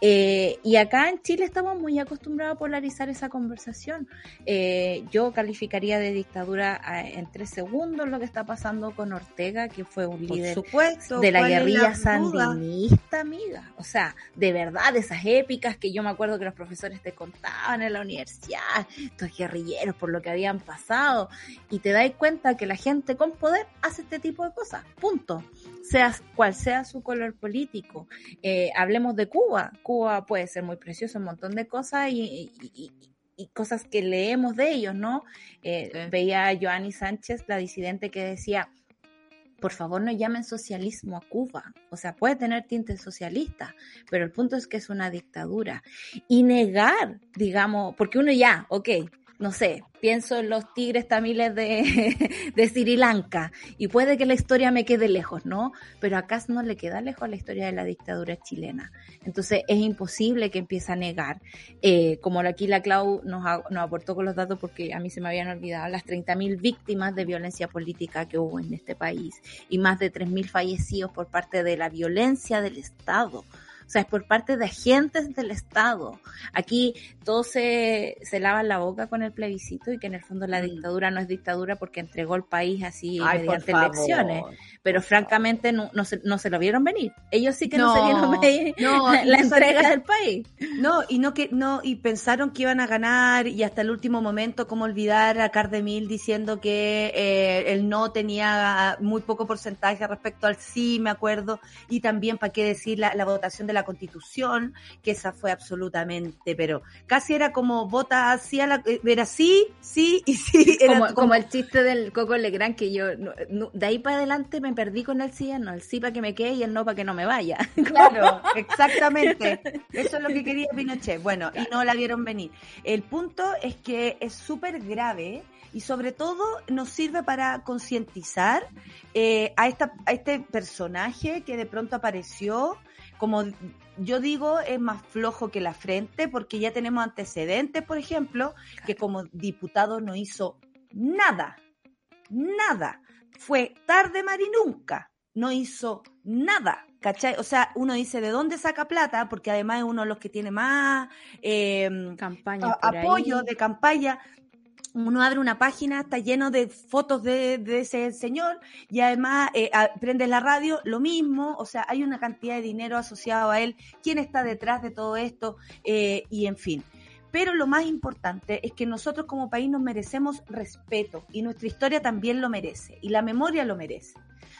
Eh, y acá en Chile estamos muy acostumbrados a polarizar esa conversación. Eh, yo calificaría de dictadura a- en tres segundos lo que está pasando con Ortega, que fue un Por líder supuesto. de la ¿cuál es guerrilla sandinista, amiga. O sea, de verdad, de esas épicas que yo me acuerdo que los profesores te contaban en la universidad, estos guerrilleros por lo que habían pasado, y te das cuenta que la gente con poder hace este tipo de cosas, punto. Sea cual sea su color político. Eh, hablemos de Cuba. Cuba puede ser muy precioso, un montón de cosas y, y- y- y cosas que leemos de ellos, ¿no? Eh, Sí. Veía a Joanny Sánchez, la disidente, que decía, por favor no llamen socialismo a Cuba. O sea, puede tener tintes socialistas, pero el punto es que es una dictadura. Y negar, digamos, porque uno ya, ok, no sé, pienso en los tigres tamiles de, de Sri Lanka y puede que la historia me quede lejos, ¿no? Pero acá no le queda lejos la historia de la dictadura chilena. Entonces es imposible que empiece a negar, eh, como aquí la Clau nos, nos aportó con los datos porque a mí se me habían olvidado, las 30.000 víctimas de violencia política que hubo en este país y más de 3.000 fallecidos por parte de la violencia del Estado. O sea, es por parte de agentes del Estado. Aquí todos se, se lavan la boca con el plebiscito y que en el fondo la Mm. dictadura no es dictadura porque entregó el país así Ay, mediante elecciones. Pero francamente no, no, se, no se lo vieron venir. Ellos sí que no, No, se vieron venir no, la, entrega del país. No, y no que no y pensaron que iban a ganar y hasta el último momento cómo olvidar a Cardemil diciendo que eh, el no tenía muy poco porcentaje respecto al sí, me acuerdo, y también para qué decir la, la votación de la Constitución, que esa fue absolutamente, pero casi era como vota así a la eh, era sí, sí y sí, era Como, como el chiste del Coco Legrand que yo no- no- de ahí para adelante me perdí con el sí, no, el sí para que me quede y el no para que no me vaya. Claro, exactamente. Eso es lo que quería Pinochet. Bueno, y no la vieron venir. El punto es que es súper grave y sobre todo nos sirve para concientizar eh, a, esta, a este personaje que de pronto apareció, como yo digo, es más flojo que la frente porque ya tenemos antecedentes, por ejemplo, que como diputado no hizo nada, nada. Fue tarde, Mari, nunca. No hizo nada, ¿cachai? O sea, uno dice, ¿de dónde saca plata? Porque además es uno de los que tiene más eh, Campaña a- apoyo de campaña. Uno abre una página, está lleno de fotos de, ese señor y además eh, la radio, lo mismo, o sea, hay una cantidad de dinero asociado a él, quién está detrás de todo esto eh, y en fin. Pero lo más importante es que nosotros como país nos merecemos respeto y nuestra historia también lo merece y la memoria lo merece.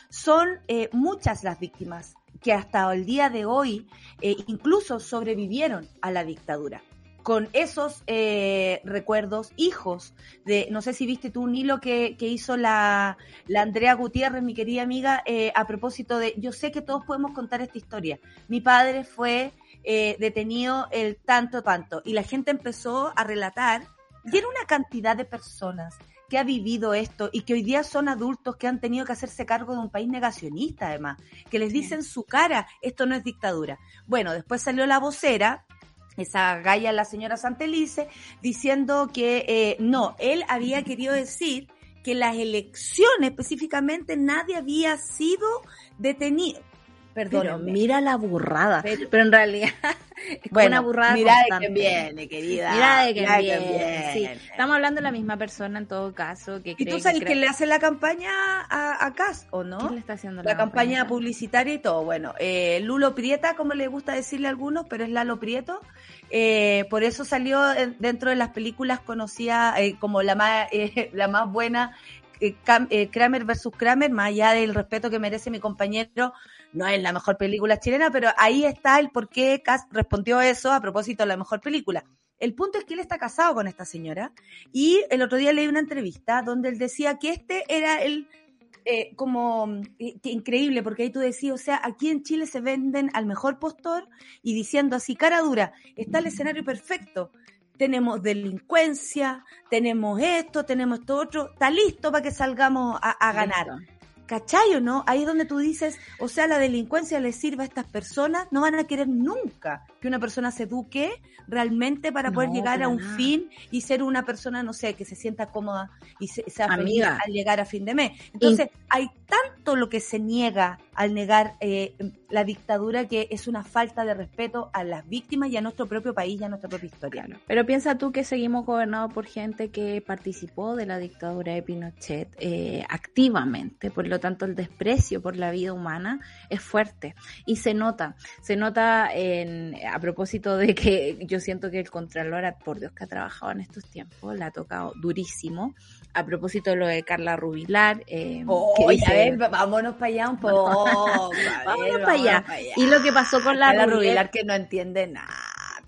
Son eh, muchas las víctimas que hasta el día de hoy eh, incluso sobrevivieron a la dictadura con esos eh, recuerdos, hijos de, no sé si viste tú un hilo que, que hizo la, la Andrea Gutiérrez, mi querida amiga, eh, a propósito de, yo sé que todos podemos contar esta historia. Mi padre fue eh, detenido el tanto, tanto, y la gente empezó a relatar, y era una cantidad de personas que ha vivido esto y que hoy día son adultos que han tenido que hacerse cargo de un país negacionista además, que les dicen su cara, esto no es dictadura. Bueno, después salió la vocera, esa galla, la señora Santelice, diciendo que eh, no, él había querido decir que las elecciones específicamente nadie había sido detenido. Pero Perdón, mira la burrada. Pero- Pero, en realidad es bueno, una burrada mira constante. de quién viene, querida. Mira de quién viene. Sí, estamos hablando de la misma persona en todo caso. Que Y cree tú sabes que que le hace la campaña a, a Cas, ¿o no? ¿Quién le está haciendo la campaña campaña? publicitaria y todo. Bueno, eh, Lulo Prieta, como le gusta decirle a algunos, pero es Lalo Prieto. Eh, por eso salió dentro de las películas conocida eh, como la más, eh, la más buena, eh, eh, Kramer versus Kramer, más allá del respeto que merece mi compañero. No es la mejor película chilena, pero ahí está el por qué Cas respondió eso a propósito de la mejor película. El punto es que él está casado con esta señora y el otro día leí una entrevista donde él decía que este era el eh, como eh, increíble, porque ahí tú decías, o sea, aquí en Chile se venden al mejor postor y diciendo así, cara dura, está el escenario perfecto, tenemos delincuencia, tenemos esto, tenemos esto otro, está listo para que salgamos a, a ganar. ¿Cachai o no? Ahí es donde tú dices, o sea, la delincuencia le sirve a estas personas, no van a querer nunca que una persona se eduque realmente para poder llegar a un nada. fin y ser una persona, no sé, que se sienta cómoda y se, sea feliz al llegar a fin de mes. Entonces, hay tanto lo que se niega al negar eh, la dictadura que es una falta de respeto a las víctimas y a nuestro propio país y a nuestra propia historia. Pero piensa tú que seguimos gobernados por gente que participó de la dictadura de Pinochet eh, activamente, por lo tanto el desprecio por la vida humana es fuerte y se nota, se nota en, a propósito de que yo siento que el Contralor, por Dios que ha trabajado en estos tiempos, le ha tocado durísimo, a propósito de lo de Carla Rubilar, eh, que Oye, dice- a ver, vámonos para allá un poco. ver, Vámonos para allá. y lo que pasó con la la Rubilar, Rubilar que no entiende nada.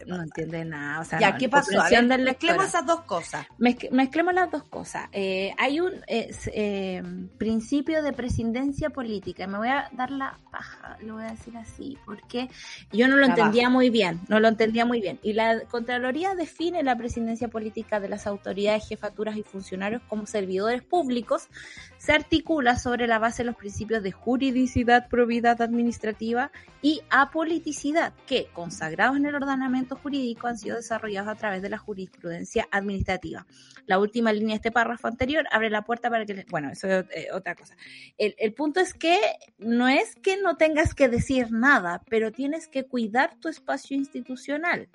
No entiende nada, o sea, ya, no, ¿qué pasó? A ver, mezclemos esas dos cosas. Mezc- mezclemos las dos cosas. Eh, hay un eh, eh, principio de prescindencia política. Me voy a dar la paja, lo voy a decir así, porque yo no lo entendía muy bien, no lo entendía muy bien. Y la Contraloría define la prescindencia política de las autoridades, jefaturas y funcionarios como servidores públicos. Se articula sobre la base de los principios de juridicidad, probidad administrativa y apoliticidad, que, consagrados en el ordenamiento jurídico, han sido desarrollados a través de la jurisprudencia administrativa. La última línea de este párrafo anterior abre la puerta para que... Bueno, eso es eh, otra cosa. El, el punto es que no es que no tengas que decir nada, pero tienes que cuidar tu espacio institucional.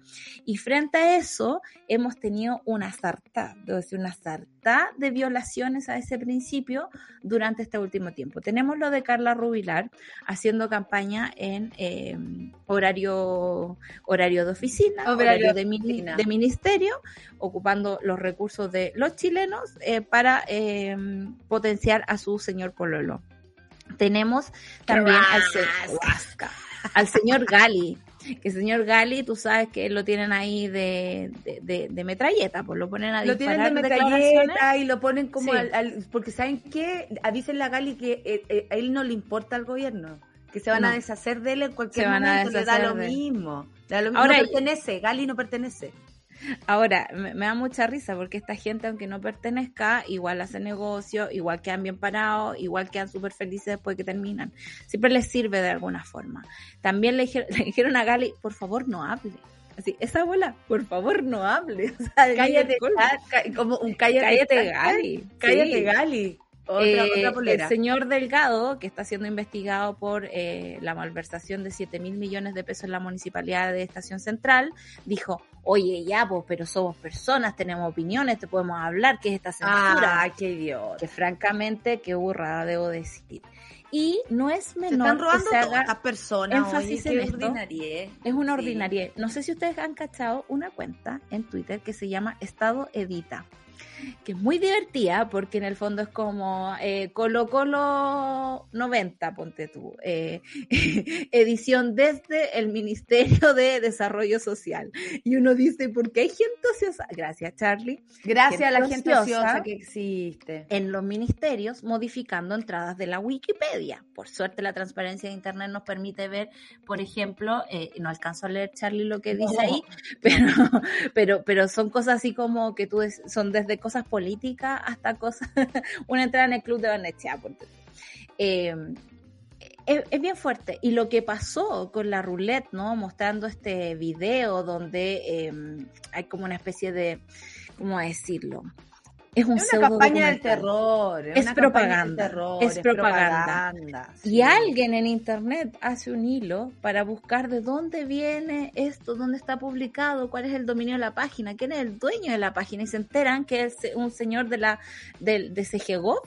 Y frente a eso, hemos tenido una sarta, una sarta de violaciones a ese principio durante este último tiempo. Tenemos lo de Carla Rubilar haciendo campaña en eh, horario, horario de oficina, Horario horario, de de, mini- oficina. de ministerio, ocupando los recursos de los chilenos eh, para eh, potenciar a su señor Pololo. Tenemos también al, se- Huasca, al señor Gali, que el señor Gali, tú sabes que lo tienen ahí de, de, de- de metralleta, pues lo ponen a Lo tienen de metralleta y lo ponen como Sí. al, al- Porque ¿saben qué? Dicen la Gali que eh, eh, a él no le importa al gobierno. Que se van a deshacer de él en cualquier Se momento. Le da lo mismo. Da lo mismo. Ahora- no pertenece. Gali no pertenece. Ahora, me, me da mucha risa porque esta gente, aunque no pertenezca, igual hace negocio, igual quedan bien parados, igual quedan súper felices después que terminan. Siempre les sirve de alguna forma. También le, dijeron- le dijeron a Gali, por favor no hable. Así, esa abuela, por favor no hable. O sea, Cállate, ca- como un cállate, cállate Gal- Gali. Cállate, Sí. Gali. Otra, Eh, otra polera. el señor Delgado, que está siendo investigado por eh, la malversación de 7 mil millones de pesos en la municipalidad de Estación Central, dijo, oye, ya, pues, pero somos personas, tenemos opiniones, te podemos hablar, ¿qué es esta censura? Ah, qué idiota. que francamente, qué burrada, debo decir. Y no es Se menor están que robando se todas haga- estas personas. énfasis oye, en esto. ordinariedad. es una Sí. ordinaria. No sé si ustedes han cachado una cuenta en Twitter que se llama Estado Edita, que es muy divertida porque en el fondo es como eh, Colo Colo 90, ponte tú, eh, edición desde el Ministerio de Desarrollo Social. Y uno dice, ¿por qué hay gente ociosa? Gracias, Charlie. Gracias a la gente ociosa. que existe. en los ministerios modificando entradas de la Wikipedia. Por suerte la transparencia de Internet nos permite ver, por ejemplo, eh, no alcanzo a leer Charlie lo que dice No. ahí, pero, pero, pero son cosas así como que tú son desde cosas políticas hasta cosas, una entrada en el club de Barnechea. Eh, es, es bien fuerte. Y lo que pasó con la roulette, ¿no? Mostrando este video donde eh, hay como una especie de, ¿cómo decirlo? Es un Es una campaña del terror. Es una campaña del propaganda, terror, es propaganda. propaganda, Y alguien en internet hace un hilo para buscar de dónde viene esto, dónde está publicado, cuál es el dominio de la página, quién es el dueño de la página y se enteran que es un señor de la del de CGGO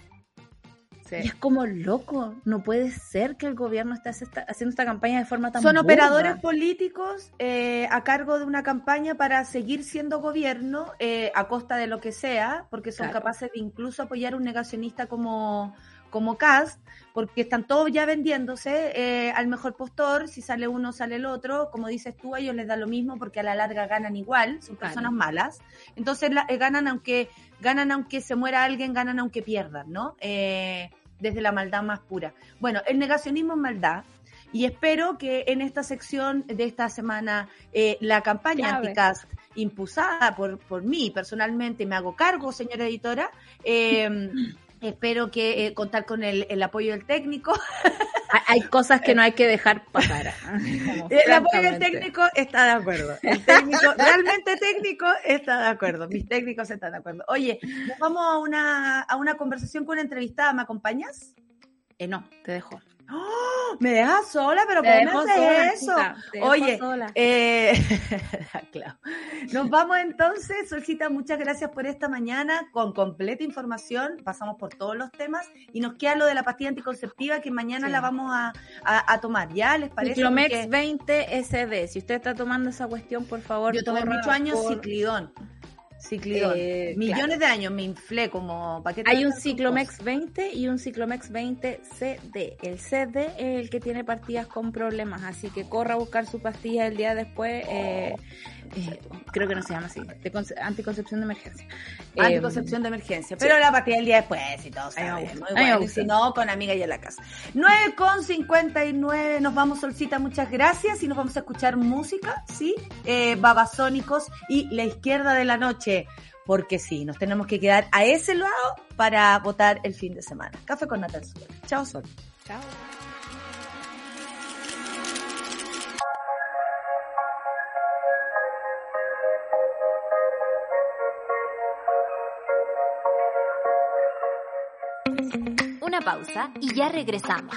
Sí. y es como loco, no puede ser que el gobierno esté haciendo esta campaña de forma tan Son burda. operadores políticos eh, a cargo de una campaña para seguir siendo gobierno eh, a costa de lo que sea, porque son Claro. capaces de incluso apoyar a un negacionista como, como Cast, porque están todos ya vendiéndose eh, al mejor postor, si sale uno sale el otro, como dices tú, a ellos les da lo mismo porque a la larga ganan igual, son Claro. personas malas, entonces la- eh, ganan aunque ganan aunque se muera alguien, ganan aunque pierdan, ¿no? Eh, desde la maldad más pura. Bueno, el negacionismo es maldad, y espero que en esta sección de esta semana eh, la campaña anticast impulsada por, por mí personalmente, me hago cargo, señora editora. Eh, espero que eh, contar con el, el apoyo del técnico. Hay cosas que no hay que dejar pasar. el apoyo del técnico está de acuerdo. El técnico, realmente técnico, está de acuerdo. Mis técnicos están de acuerdo. Oye, nos vamos a una, a una conversación con una entrevistada. ¿Me acompañas? Eh, no, te dejo. ¡Oh! Me dejas sola, pero ¿cómo me haces eso? Oye, eh, claro. nos vamos entonces. Solcita, muchas gracias por esta mañana con completa información. Pasamos por todos los temas y nos queda lo de la pastilla anticonceptiva que mañana sí. la vamos a, a, a, tomar. ¿Ya les parece? Ciclomex Porque... 20 SD. Si usted está tomando esa cuestión, por favor. Yo tomé muchos años por... ciclidón. Ciclidón. Eh, Millones claro. de años me inflé como paquete. Hay un Ciclomex 20 y un Ciclomex 20 CD. El CD es el que tiene partidas con problemas, así que corra a buscar su pastilla el día después. Eh, eh, creo que no se llama así, de anticoncepción de emergencia. Anticoncepción eh, de emergencia, pero sí. la pastilla el día después y todo. Sabe, muy bueno. Y si no, con amiga y en la casa. 9 con 59, nos vamos solcita, muchas gracias y nos vamos a escuchar música, ¿sí? Eh, Babasónicos y La Izquierda de la Noche porque sí, nos tenemos que quedar a ese lado para votar el fin de semana. Café con Natal Sol. Chao, Sol. Chao. Pausa y ya regresamos.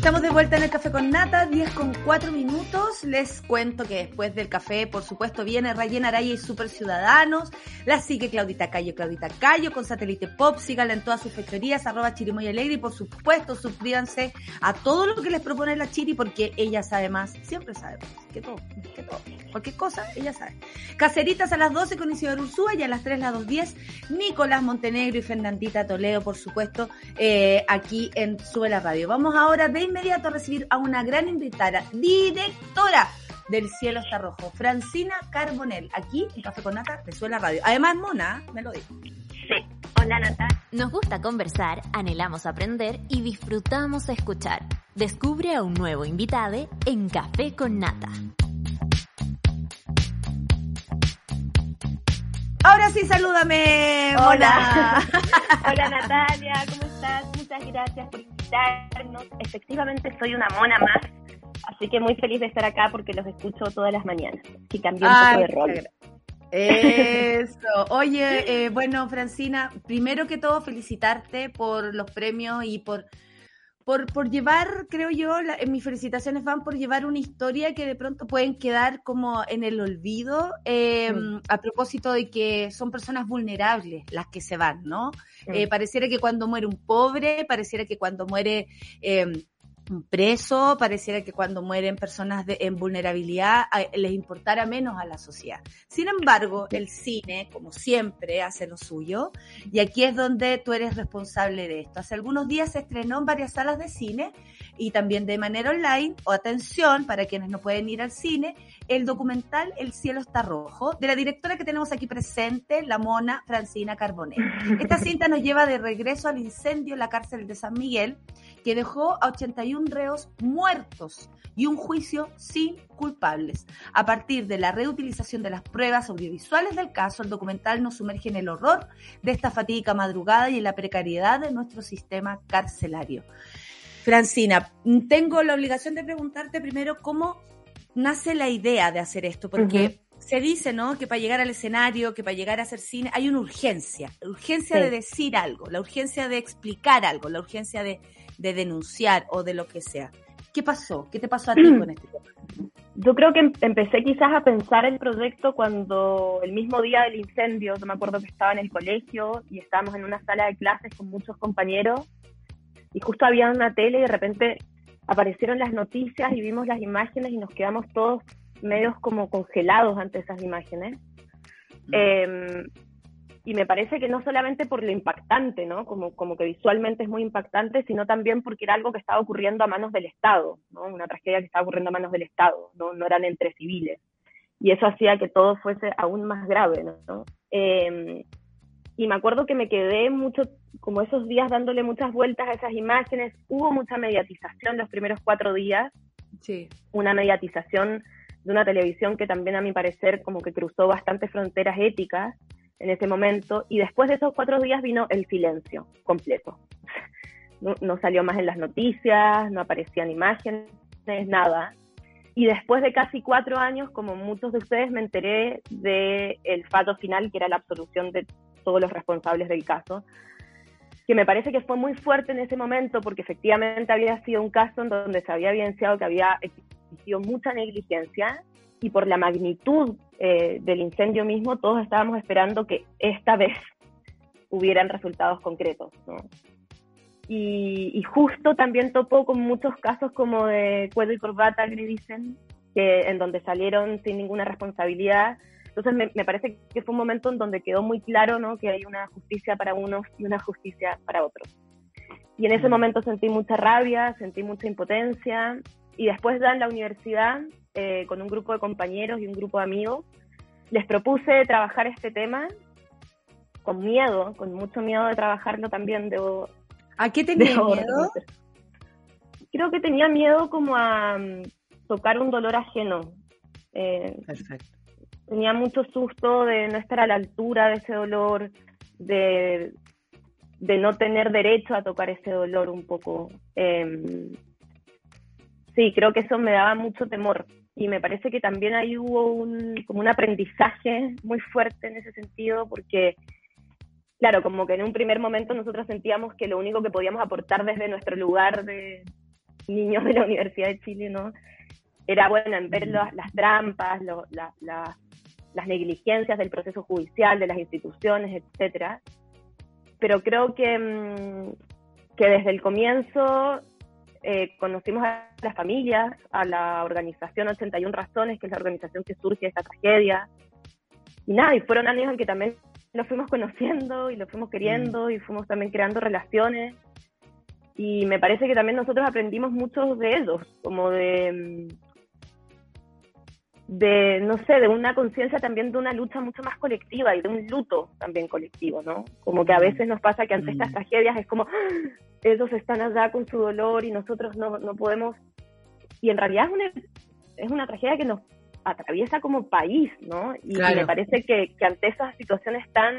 Estamos de vuelta en el café con nata, 10 con 4 minutos. Les cuento que después del café, por supuesto, viene Rayen Araya y Super Ciudadanos. La sigue Claudita Cayo, Claudita Cayo con Satélite Pop. Síganla en todas sus fechorías, arroba Chirimoy Alegre. Y por supuesto, suscríbanse a todo lo que les propone la Chiri porque ella sabe más, siempre sabe más que todo, que todo. Cualquier cosa, ella sabe. Caceritas a las 12 con Isidoro Ursúa y a las 3, las 2.10, Nicolás Montenegro y Fernandita Toledo, por supuesto, eh, aquí en Sube la Radio. Vamos ahora de inmediato a recibir a una gran invitada, directora del Cielo está Rojo, Francina Carbonel, aquí en Café con Nata de Suela Radio. Además, Mona, me lo dijo. Sí, hola Nata. Nos gusta conversar, anhelamos aprender y disfrutamos escuchar. Descubre a un nuevo invitado en Café con Nata. Ahora sí, salúdame. Hola. Hola Natalia, ¿cómo estás? Muchas gracias por invitarnos. Efectivamente soy una mona más, así que muy feliz de estar acá porque los escucho todas las mañanas. Y cambié un Ay, poco de rol. Eso. Oye, eh, bueno, Francina, primero que todo felicitarte por los premios y por por, por llevar, creo yo, la, mis felicitaciones van por llevar una historia que de pronto pueden quedar como en el olvido eh, mm. a propósito de que son personas vulnerables las que se van, ¿no? Eh, pareciera que cuando muere un pobre, pareciera que cuando muere... Eh, preso, pareciera que cuando mueren personas de, en vulnerabilidad les importara menos a la sociedad. Sin embargo, el cine, como siempre, hace lo suyo y aquí es donde tú eres responsable de esto. Hace algunos días se estrenó en varias salas de cine y también de manera online, o atención para quienes no pueden ir al cine, el documental El cielo está rojo, de la directora que tenemos aquí presente, la mona Francina Carbonet. Esta cinta nos lleva de regreso al incendio en la cárcel de San Miguel, que dejó a 81 reos muertos y un juicio sin culpables. A partir de la reutilización de las pruebas audiovisuales del caso, el documental nos sumerge en el horror de esta fatídica madrugada y en la precariedad de nuestro sistema carcelario. Francina, tengo la obligación de preguntarte primero cómo nace la idea de hacer esto, porque se dice, ¿no? Que para llegar al escenario, que para llegar a hacer cine, hay una urgencia, la urgencia de decir algo, la urgencia de explicar algo, la urgencia de, de denunciar o de lo que sea. ¿Qué pasó? ¿Qué te pasó a ti con este tema? Yo creo que em-, empecé quizás a pensar el proyecto cuando el mismo día del incendio, yo me acuerdo que estaba en el colegio y estábamos en una sala de clases con muchos compañeros y justo había una tele y de repente aparecieron las noticias y vimos las imágenes y nos quedamos todos medios como congelados ante esas imágenes. Mm. Em, y me parece que no solamente por lo impactante, ¿no? Como, como que visualmente es muy impactante, sino también porque era algo que estaba ocurriendo a manos del Estado, ¿no? Una tragedia que estaba ocurriendo a manos del Estado, no, no eran entre civiles. Y eso hacía que todo fuese aún más grave, ¿no? Eh, y me acuerdo que me quedé mucho, como esos días dándole muchas vueltas a esas imágenes. Hubo mucha mediatización los primeros cuatro días. Sí. Una mediatización de una televisión que también a mi parecer como que cruzó bastantes fronteras éticas en ese momento. Y después de esos cuatro días vino el silencio completo. No, no salió más en las noticias, no aparecían imágenes, nada. Y después de casi cuatro años, como muchos de ustedes, me enteré del el fato final, que era la absolución de todos los responsables del caso, que me parece que fue muy fuerte en ese momento porque efectivamente había sido un caso en donde se había evidenciado que había existido mucha negligencia y por la magnitud eh, del incendio mismo todos estábamos esperando que esta vez hubieran resultados concretos. Y, y, justo también topó con muchos casos como de cuello y corbata, que dicen, que en donde salieron sin ninguna responsabilidad entonces me, parece que fue un momento en donde quedó muy claro ¿no? que hay una justicia para unos y una justicia para otros. Y en ese momento sentí mucha rabia, sentí mucha impotencia y después ya en la universidad, eh, con un grupo de compañeros y un grupo de amigos, les propuse trabajar este tema con miedo, con mucho miedo de trabajarlo también. Debo, ¿A qué tenía miedo? Creo que tenía miedo como a mm, tocar un dolor ajeno. Eh, Perfecto tenía mucho susto de no estar a la altura de ese dolor, de, de no tener derecho a tocar ese dolor un poco. Em, sí, creo que eso me daba mucho temor y me parece que también ahí hubo un, como un aprendizaje muy fuerte en ese sentido porque, claro, como que en un primer momento nosotros sentíamos que lo único que podíamos aportar desde nuestro lugar de niños de la Universidad de Chile, ¿no? Era, bueno, en ver las, trampas, la, la, las negligencias del proceso judicial, de las instituciones, etcétera. Pero creo que, mm, que desde el comienzo eh, conocimos a las familias, a la organización 81 Razones, que es la organización que surge de esta tragedia. Y nada, y fueron años en que también lo fuimos conociendo y lo fuimos queriendo mm. y fuimos también creando relaciones. Y me parece que también nosotros aprendimos mucho de ellos, como de, mm, de, no sé, de una conciencia también de una lucha mucho más colectiva y de un luto también colectivo, ¿no? Como que a veces nos pasa que ante estas mm. tragedias es como, ¡Ah! ellos están allá con su dolor y nosotros no, no podemos... Y en realidad es una, es una tragedia que nos atraviesa como país, ¿no? Y, me parece que, que, ante esas situaciones tan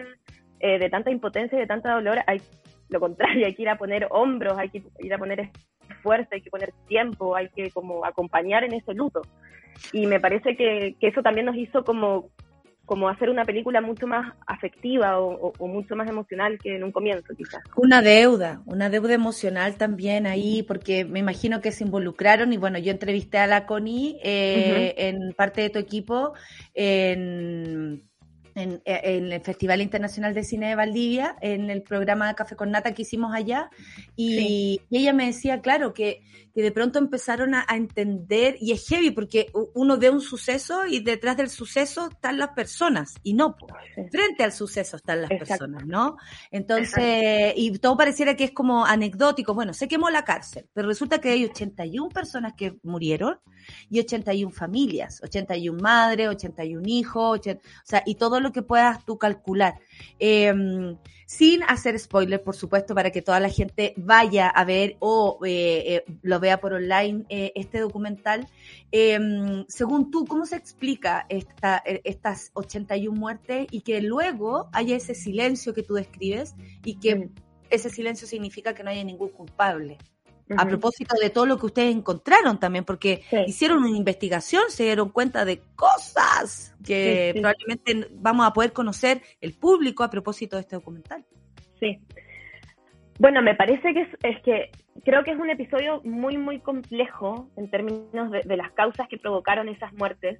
eh, de tanta impotencia y de tanta dolor, hay lo contrario, hay que ir a poner hombros, hay que ir a poner fuerza, hay que poner tiempo, hay que como acompañar en ese luto. Y me parece que, eso también nos hizo como, como hacer una película mucho más afectiva o, mucho más emocional que en un comienzo, quizás. Una deuda, una deuda emocional también ahí, porque me imagino que se involucraron y bueno, yo entrevisté a la Connie eh, en parte de tu equipo en en, en el Festival Internacional de Cine de Valdivia, en el programa Café con Nata que hicimos allá, y, y ella me decía, claro, que, que de pronto empezaron a, a entender, y es heavy porque uno ve un suceso y detrás del suceso están las personas, y no, Sí. frente al suceso están las Exacto. personas, ¿no? Entonces, y todo pareciera que es como anecdótico, bueno, se quemó la cárcel, pero resulta que hay 81 personas que murieron y 81 familias, 81 madres, 81 hijos, 80 o sea, y todo lo que puedas tú calcular. Eh, sin hacer spoiler, por supuesto, para que toda la gente vaya a ver o eh, eh, lo vea por online eh, este documental. Eh, según tú, ¿cómo se explica esta, eh, estas 81 muertes y que luego haya ese silencio que tú describes y que Mm. ese silencio significa que no haya ningún culpable? A propósito de todo lo que ustedes encontraron también, porque Sí. hicieron una investigación, se dieron cuenta de cosas que Sí, sí. probablemente vamos a poder conocer el público a propósito de este documental. Sí. Bueno, me parece que es, es que creo que es un episodio muy, muy complejo en términos de, de las causas que provocaron esas muertes.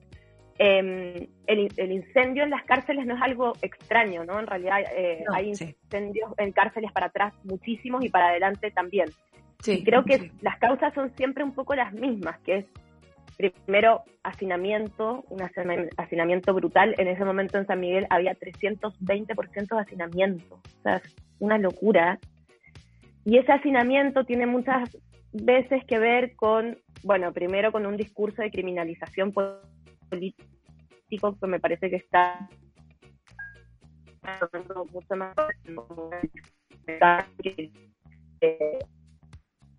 Eh, el, el incendio en las cárceles no es algo extraño, ¿no? En realidad eh, No, hay sí. incendios en cárceles para atrás muchísimos y para adelante también. Sí, Y creo que sí. las causas son siempre un poco las mismas, que es primero hacinamiento, un hacina- hacinamiento brutal. En ese momento en San Miguel había 320% de hacinamiento. O sea, es una locura. Y ese hacinamiento tiene muchas veces que ver con, bueno, primero con un discurso de criminalización político que me parece que está mucho más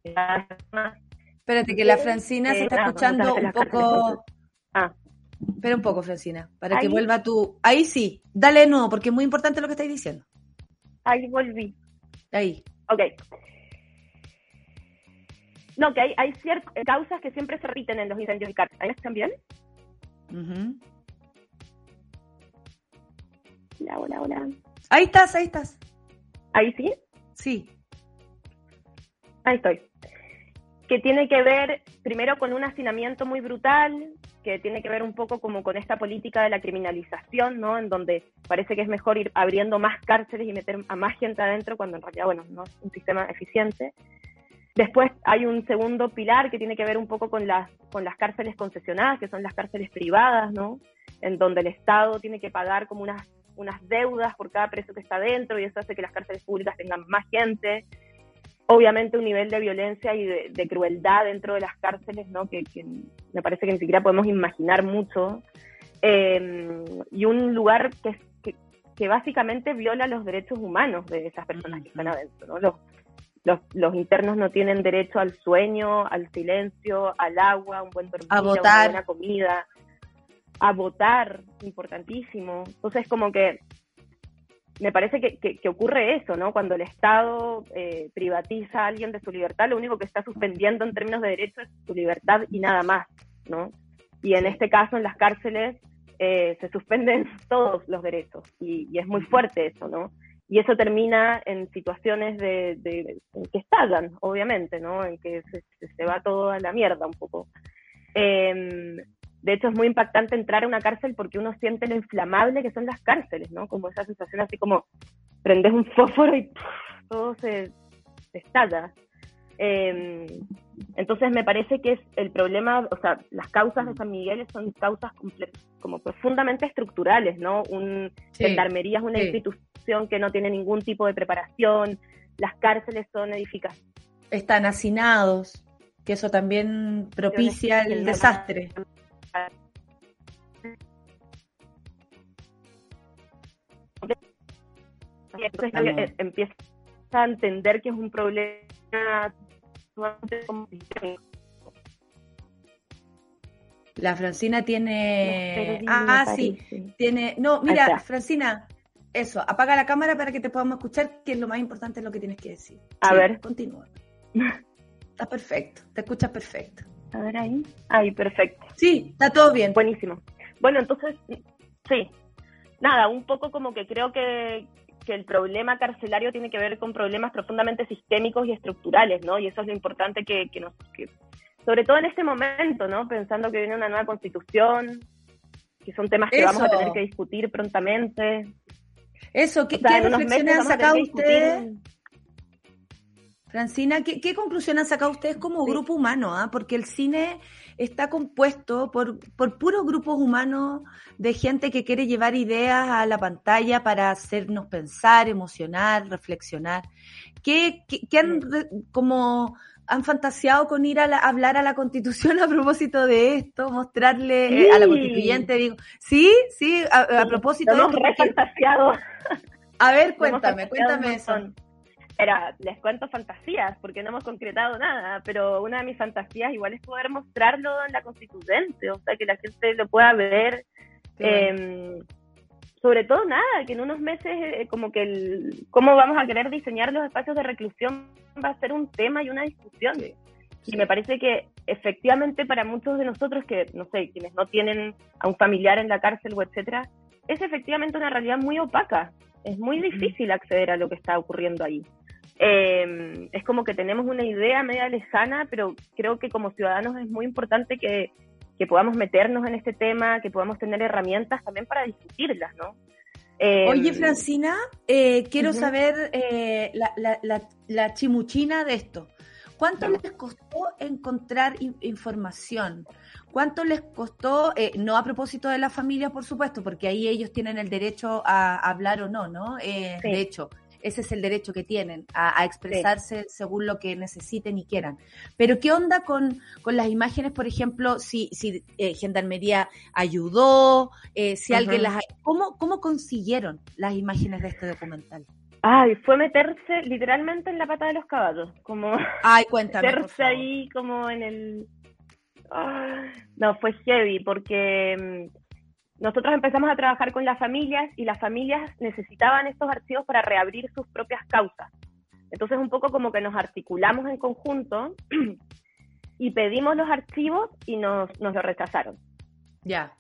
Espérate, que la Francina se Eh, está claro, escuchando un poco... Ah. Espera un poco, Francina, para que vuelva tú. Ahí sí, dale de nuevo, porque es muy importante lo que estáis diciendo. Ahí volví. Ahí. Ok. No, que hay, hay ciertas causas que siempre se repiten en los incendios y cárceles. ¿Ahí me escuchan bien? Ujú. Hola, hola, hola. Ahí estás, ahí estás. Ahí sí, Sí. ahí estoy. Que tiene que ver primero con un hacinamiento muy brutal, que tiene que ver un poco como con esta política de la criminalización, ¿no? En donde parece que es mejor ir abriendo más cárceles y meter a más gente adentro cuando en realidad, bueno, no es un sistema eficiente. Después hay un segundo pilar que tiene que ver un poco con las, con las cárceles concesionadas, que son las cárceles privadas, ¿no? En donde el Estado tiene que pagar como unas, unas deudas por cada preso que está dentro y eso hace que las cárceles públicas tengan más gente. Obviamente un nivel de violencia y de, de crueldad dentro de las cárceles, ¿no? Que, que me parece que ni siquiera podemos imaginar mucho. Eh, y un lugar que, que, que básicamente viola los derechos humanos de esas personas que están adentro, ¿no? Los, los, los internos no tienen derecho al sueño, al silencio, al agua, a un buen dormir, A a votar. una buena comida, a votar, importantísimo. Entonces, como que me parece que, que- que ocurre eso, ¿no? Cuando el Estado eh, privatiza a alguien de su libertad, lo único que está suspendiendo en términos de derechos es su libertad y nada más, ¿no? Y en este caso, en las cárceles, eh, se suspenden todos los derechos y, y es muy fuerte eso, ¿no? Y eso termina en situaciones de, de- en que estallan, obviamente, ¿no? En que se, se- va todo a la mierda un poco. Em, de hecho, es muy impactante entrar a una cárcel porque uno siente lo inflamable que son las cárceles, ¿no? Como esa sensación así como prendes un fósforo y todo se, se estalla. Eh, entonces me parece que es el problema, o sea, las causas de San Miguel son causas como profundamente estructurales, ¿no? Un, Sí. Gendarmería es una sí. institución que no tiene ningún tipo de preparación, las cárceles son edificaciones Están hacinados, que eso también propicia el desastre. Entonces eh, empieza a entender que es un problema. La Francina tiene... Ah, sí. Tiene... No, mira. Francina, eso, apaga la cámara para que te podamos escuchar, que es lo más importante es lo que tienes que decir. A Sí, ver. Continúa. Está perfecto, te escuchas perfecto. A ver ahí. Ahí, perfecto. Sí, está todo bien. Buenísimo. Bueno, entonces, sí. Nada, un poco como que creo que, que el problema carcelario tiene que ver con problemas profundamente sistémicos y estructurales, ¿no? Y eso es lo importante que, que nos... Que, sobre todo en este momento, ¿no? Pensando que viene una nueva constitución, que son temas que vamos a tener que discutir prontamente. Eso, ¿qué, ¿qué reflexiones han sacado ustedes? Francina, ¿qué, ¿qué, conclusión han sacado ustedes como grupo humano? Ah? Porque el cine está compuesto por, por puros grupos humanos de gente que quiere llevar ideas a la pantalla para hacernos pensar, emocionar, reflexionar. ¿Qué, qué, han como han fantaseado con ir a, hablar a la constitución a propósito de esto, mostrarle eh, a la constituyente, digo, sí, sí, a, propósito de esto. A ver, cuéntame, cuéntame eso. Era, les cuento fantasías, porque no hemos concretado nada, pero una de mis fantasías igual es poder mostrarlo en la constituyente, o sea, que la gente lo pueda ver. Eh, sobre todo nada, que en unos meses eh, como que el, cómo vamos a querer diseñar los espacios de reclusión va a ser un tema y una discusión. Y me parece que efectivamente para muchos de nosotros que, no sé, quienes no tienen a un familiar en la cárcel o etcétera, es efectivamente una realidad muy opaca. Es muy difícil acceder a lo que está ocurriendo ahí. Eh, es como que tenemos una idea media lejana, pero creo que como ciudadanos es muy importante que, que podamos meternos en este tema, que podamos tener herramientas también para discutirlas, ¿no? Oye, em, Francina, eh, quiero saber eh, la, chimuchina de esto. ¿Cuánto les costó encontrar información? ¿Cuánto les costó, eh, no a propósito de la familia, por supuesto, porque ahí ellos tienen el derecho a hablar o no, ¿no? De hecho, ese es el derecho que tienen a, expresarse según lo que necesiten y quieran. Pero ¿qué onda con, con las imágenes, por ejemplo, si, si eh, Gendarmería ayudó, eh, si alguien las... ¿cómo, ¿Cómo consiguieron las imágenes de este documental? Ay, fue meterse literalmente en la pata de los caballos, como... Ay, cuéntame, Meterse ahí como en el... no, fue heavy porque mm, nosotros empezamos a trabajar con las familias y las familias necesitaban estos archivos para reabrir sus propias causas. Entonces un poco como que nos articulamos en conjunto y pedimos los archivos y nos, nos lo rechazaron. Ya.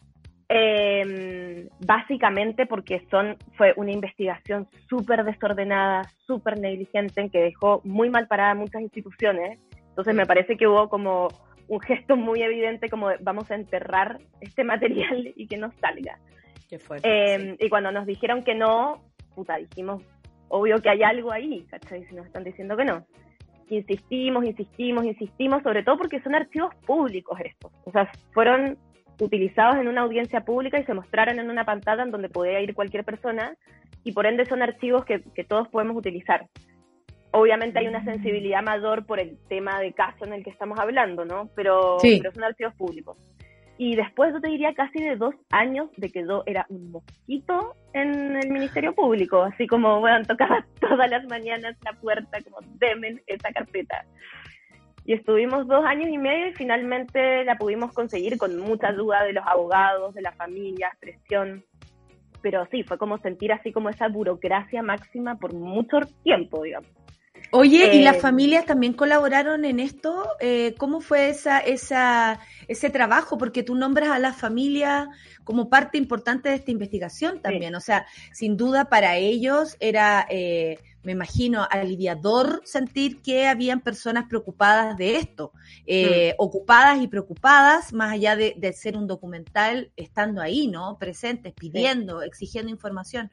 Em, básicamente porque son, fue una investigación súper desordenada, súper negligente, que dejó muy mal parada muchas instituciones. Entonces me parece que hubo como un gesto muy evidente como vamos a enterrar este material y que no salga. Qué eh, Y cuando nos dijeron que no, puta, dijimos, obvio que hay algo ahí, ¿cachai? Si nos están diciendo que no. Insistimos, insistimos, insistimos, sobre todo porque son archivos públicos estos. O sea, fueron utilizados en una audiencia pública y se mostraron en una pantalla en donde podía ir cualquier persona y por ende son archivos que, que todos podemos utilizar. Obviamente hay una mm. sensibilidad mayor por el tema de caso en el que estamos hablando, ¿no? Pero, pero son archivos públicos. Y después yo te diría casi de dos años de que yo era un mosquito en el Ministerio Público, así como, bueno, tocaba todas las mañanas la puerta, como, demen esa carpeta. Y estuvimos dos años y medio y finalmente la pudimos conseguir con mucha ayuda de los abogados, de la familia, presión. Pero sí, fue como sentir así como esa burocracia máxima por mucho tiempo, digamos. Oye, ¿y las eh, familias también colaboraron en esto? Eh, ¿Cómo fue esa, esa, ese trabajo? Porque tú nombras a la familia como parte importante de esta investigación también. O sea, sin duda para ellos era, eh, me imagino, aliviador sentir que habían personas preocupadas de esto, mm. ocupadas y preocupadas, más allá de, ser un documental, estando ahí, ¿no? Presentes, pidiendo, exigiendo información.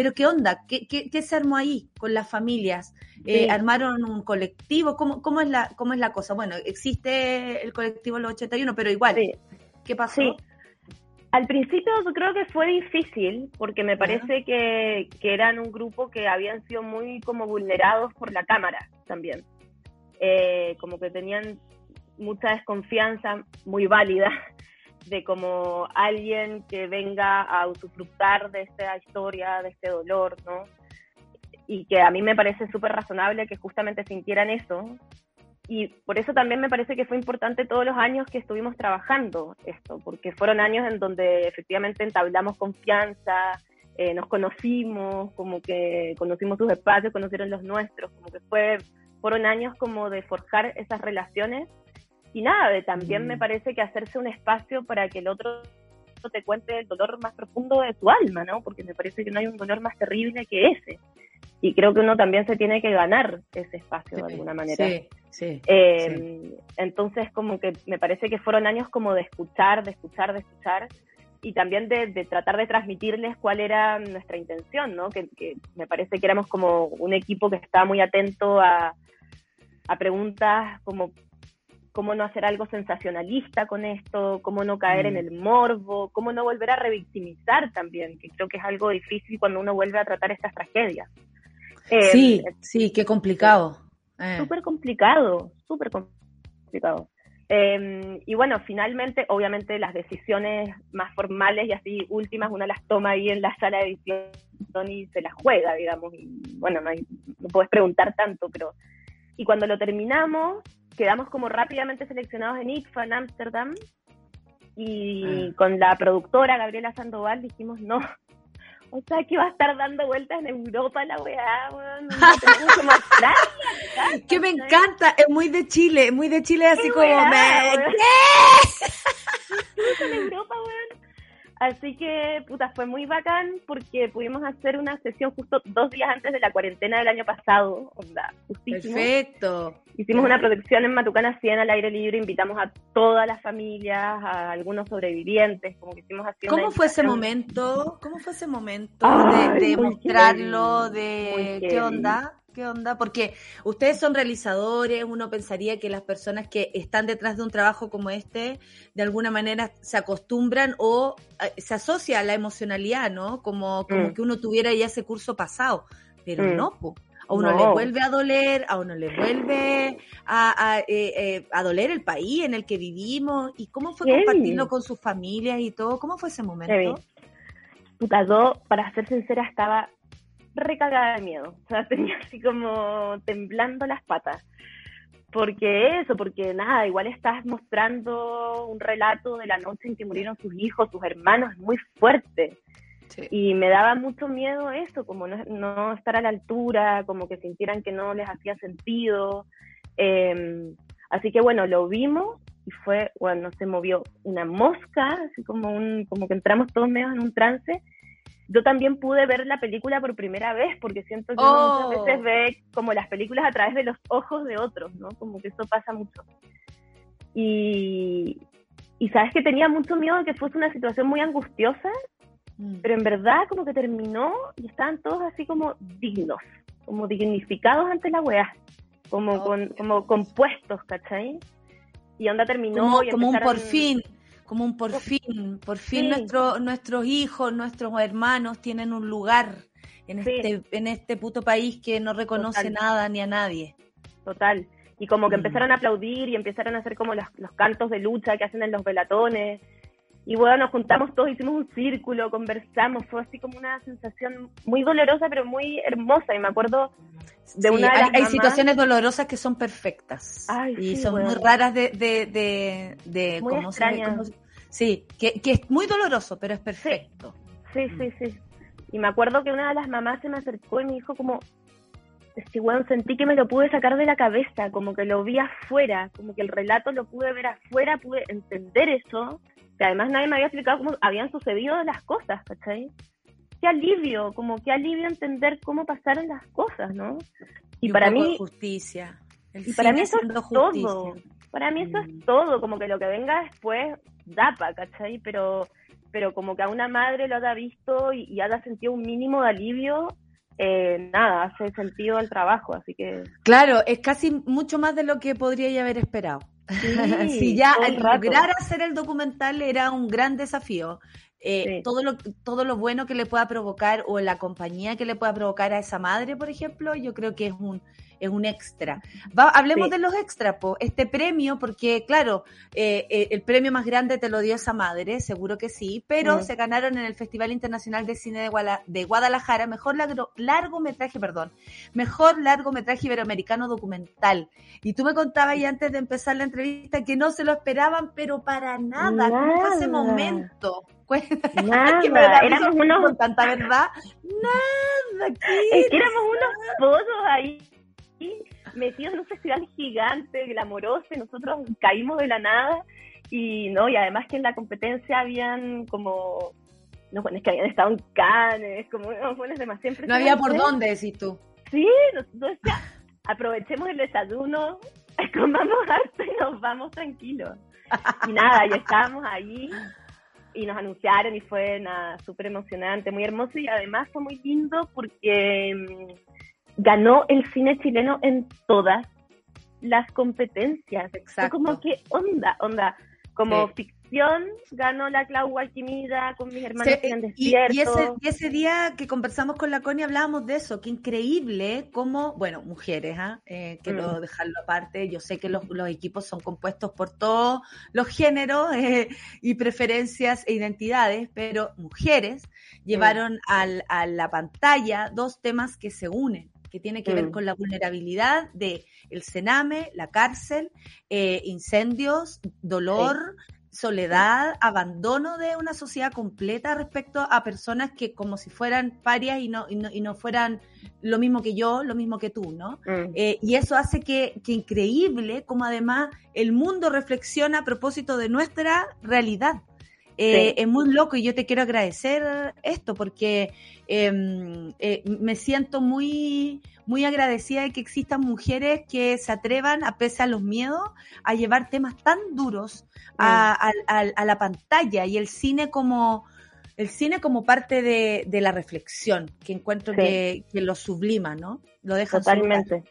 Pero ¿qué onda? ¿Qué, qué, se armó ahí con las familias? Eh, ¿Armaron un colectivo? ¿Cómo, cómo, es la, ¿Cómo es la cosa? Bueno, existe el colectivo Los 81, pero igual, ¿qué pasó? Al principio yo creo que fue difícil porque me parece que, que, eran un grupo que habían sido muy como vulnerados por la cámara también. Eh, como que tenían mucha desconfianza muy válida de como alguien que venga a usufructar de esta historia, de este dolor, ¿no? Y que a mí me parece súper razonable que justamente sintieran eso. Y por eso también me parece que fue importante todos los años que estuvimos trabajando esto, porque fueron años en donde efectivamente entablamos confianza, eh, nos conocimos, como que conocimos sus espacios, conocieron los nuestros, como que fue, fueron años como de forjar esas relaciones y nada, de también me mm. parece que hacerse un espacio para que el otro te cuente el dolor más profundo de tu alma, ¿no? Porque me parece que no hay un dolor más terrible que ese. Y creo que uno también se tiene que ganar ese espacio de alguna manera. Sí, sí, eh, Entonces, como que me parece que fueron años como de escuchar, de escuchar, de escuchar. y también de, de, tratar de transmitirles cuál era nuestra intención, ¿no? Que, que, me parece que éramos como un equipo que estaba muy atento a, a preguntas como cómo no hacer algo sensacionalista con esto, cómo no caer en el morbo, cómo no volver a revictimizar también, que creo que es algo difícil cuando uno vuelve a tratar estas tragedias. sí, eh, sí, qué complicado. Eh. Súper complicado, súper complicado. Eh, y bueno, finalmente, obviamente las decisiones más formales y así últimas, una las toma ahí en la sala de edición y se las juega, digamos. Y bueno, no, hay, no puedes preguntar tanto, pero... Y cuando lo terminamos, quedamos como rápidamente seleccionados en ITFA, en Ámsterdam, y ah. con la productora Gabriela Sandoval dijimos, no, o sea, que va a estar dando vueltas en Europa la weá, weón. No que mostrar. que me encanta, es muy de Chile, es muy de Chile, así como me. ¿Qué? en Europa, weón. Así que, puta, fue muy bacán porque pudimos hacer una sesión justo dos días antes de la cuarentena del año pasado, onda, justísimo. Perfecto. Hicimos una producción en Matucana 100 al aire libre, invitamos a todas las familias, a algunos sobrevivientes, como que hicimos así. ¿Cómo fue ese momento? ¿Cómo fue ese momento de, de mostrarlo, de qué onda? ¿Qué onda? Porque ustedes son realizadores, uno pensaría que las personas que están detrás de un trabajo como este, de alguna manera se acostumbran o eh, se asocia a la emocionalidad, ¿no? Como, como mm. que uno tuviera ya ese curso pasado, pero mm. no, a uno le vuelve a doler, a uno le vuelve a, eh, eh, a, doler el país en el que vivimos. ¿Y cómo fue compartirlo con sus familias y todo? ¿Cómo fue ese momento? Puta, yo, para ser sincera, estaba recagada de miedo. O sea, tenía así como temblando las patas. Porque eso, porque nada, igual estás mostrando un relato de la noche en que murieron sus hijos, sus hermanos, es muy fuerte. Y me daba mucho miedo eso, como no, estar a la altura, como que sintieran que no les hacía sentido. Em, así que bueno, lo vimos y fue, bueno, se movió una mosca, así como, un, como que entramos todos medio en un trance yo también pude ver la película por primera vez, porque siento que muchas oh. veces ve como las películas a través de los ojos de otros, ¿no? Como que eso pasa mucho. Y, y sabes que tenía mucho miedo de que fuese una situación muy angustiosa, mm. pero en verdad como que terminó y estaban todos así como dignos, como dignificados ante la weá, como, oh. con, como compuestos, ¿cachai? Y onda terminó. Como, y como un por fin como un por fin, por fin nuestro, nuestros hijos, nuestros hermanos tienen un lugar en este en este puto país que no reconoce nada ni a nadie. Total. Y como que mm. empezaron a aplaudir y empezaron a hacer como los, los cantos de lucha que hacen en los velatones. Y bueno, nos juntamos todos, hicimos un círculo, conversamos, fue así como una sensación muy dolorosa, pero muy hermosa. Y me acuerdo de una hay, situaciones dolorosas que son perfectas y son muy raras de, de, de, muy sí, que, que, es muy doloroso, pero es perfecto. Sí, sí, sí, Y me acuerdo que una de las mamás se me acercó y me dijo como, este bueno, sentí que me lo pude sacar de la cabeza, como que lo vi afuera, como que el relato lo pude ver afuera, pude entender eso, que además nadie me había explicado cómo habían sucedido las cosas, ¿cachai? qué alivio, como qué alivio entender cómo pasaron las cosas, ¿no? Y, para mí justicia. y para mí eso es todo. Para mí eso es mm. todo, como que lo que venga después dapa, ¿cachai? Pero pero como que a una madre lo haya visto y, y haya sentido un mínimo de alivio, eh, nada, hace sentido al trabajo, así que... Claro, es casi mucho más de lo que podría haber esperado. Sí, si ya lograr hacer el documental era un gran desafío, eh, todo, lo, todo lo bueno que le pueda provocar o la compañía que le pueda provocar a esa madre, por ejemplo, yo creo que es un, es un extra. hablemos de los extras, este premio, porque claro, eh, eh, el premio más grande te lo dio esa madre, seguro que sí, pero mm. se ganaron en el Festival Internacional de Cine de, de Guadalajara, mejor largometraje, perdón, mejor largometraje iberoamericano documental. Y tú me contabas ya antes de empezar la entrevista que no se lo esperaban, pero para nada, nada. ese momento? Nada, éramos unos... Con tanta verdad, nada, es que éramos unos pozos ahí metidos en un festival gigante, glamoroso, y nosotros caímos de la nada, y no, y además que en la competencia habían como, no, es que habían estado en Cannes, como buenos demasiado No había por dónde, decís tú. Sí, nosotros aprovechemos el desayuno, comamos harto y nos vamos tranquilos. Y nada, y estábamos ahí y nos anunciaron y fue nada, súper emocionante, muy hermoso y además fue muy lindo porque mm, ganó el cine chileno en todas las competencias. Exacto. Fue como que onda, onda, como Sí. ficción ganó la Clau Alquimida con mis hermanos Sí, en y, y ese, y ese día que conversamos con la Connie hablábamos de eso, que increíble cómo, bueno, mujeres, ¿ah? Eh, quiero Mm. dejarlo aparte, yo sé que los, los equipos son compuestos por todos los géneros eh, y preferencias e identidades, pero mujeres llevaron al- a la pantalla dos temas que se unen que tiene que ver Mm. con la vulnerabilidad de el cename, la cárcel, eh, incendios, dolor, soledad, abandono de una sociedad completa respecto a personas que como si fueran parias y no, y no, y no fueran lo mismo que yo, lo mismo que tú, ¿no? Mm. Eh, y eso hace que, que increíble como además el mundo reflexiona a propósito de nuestra realidad. Eh, Sí. Es muy loco y yo te quiero agradecer esto porque em, eh, me siento muy, muy agradecida de que existan mujeres que se atrevan, a pesar de los miedos, a llevar temas tan duros a, a- a- a la pantalla y el cine como el cine como parte de, de la reflexión, que encuentro Sí. que, que lo sublima, ¿no? Lo deja. Totalmente.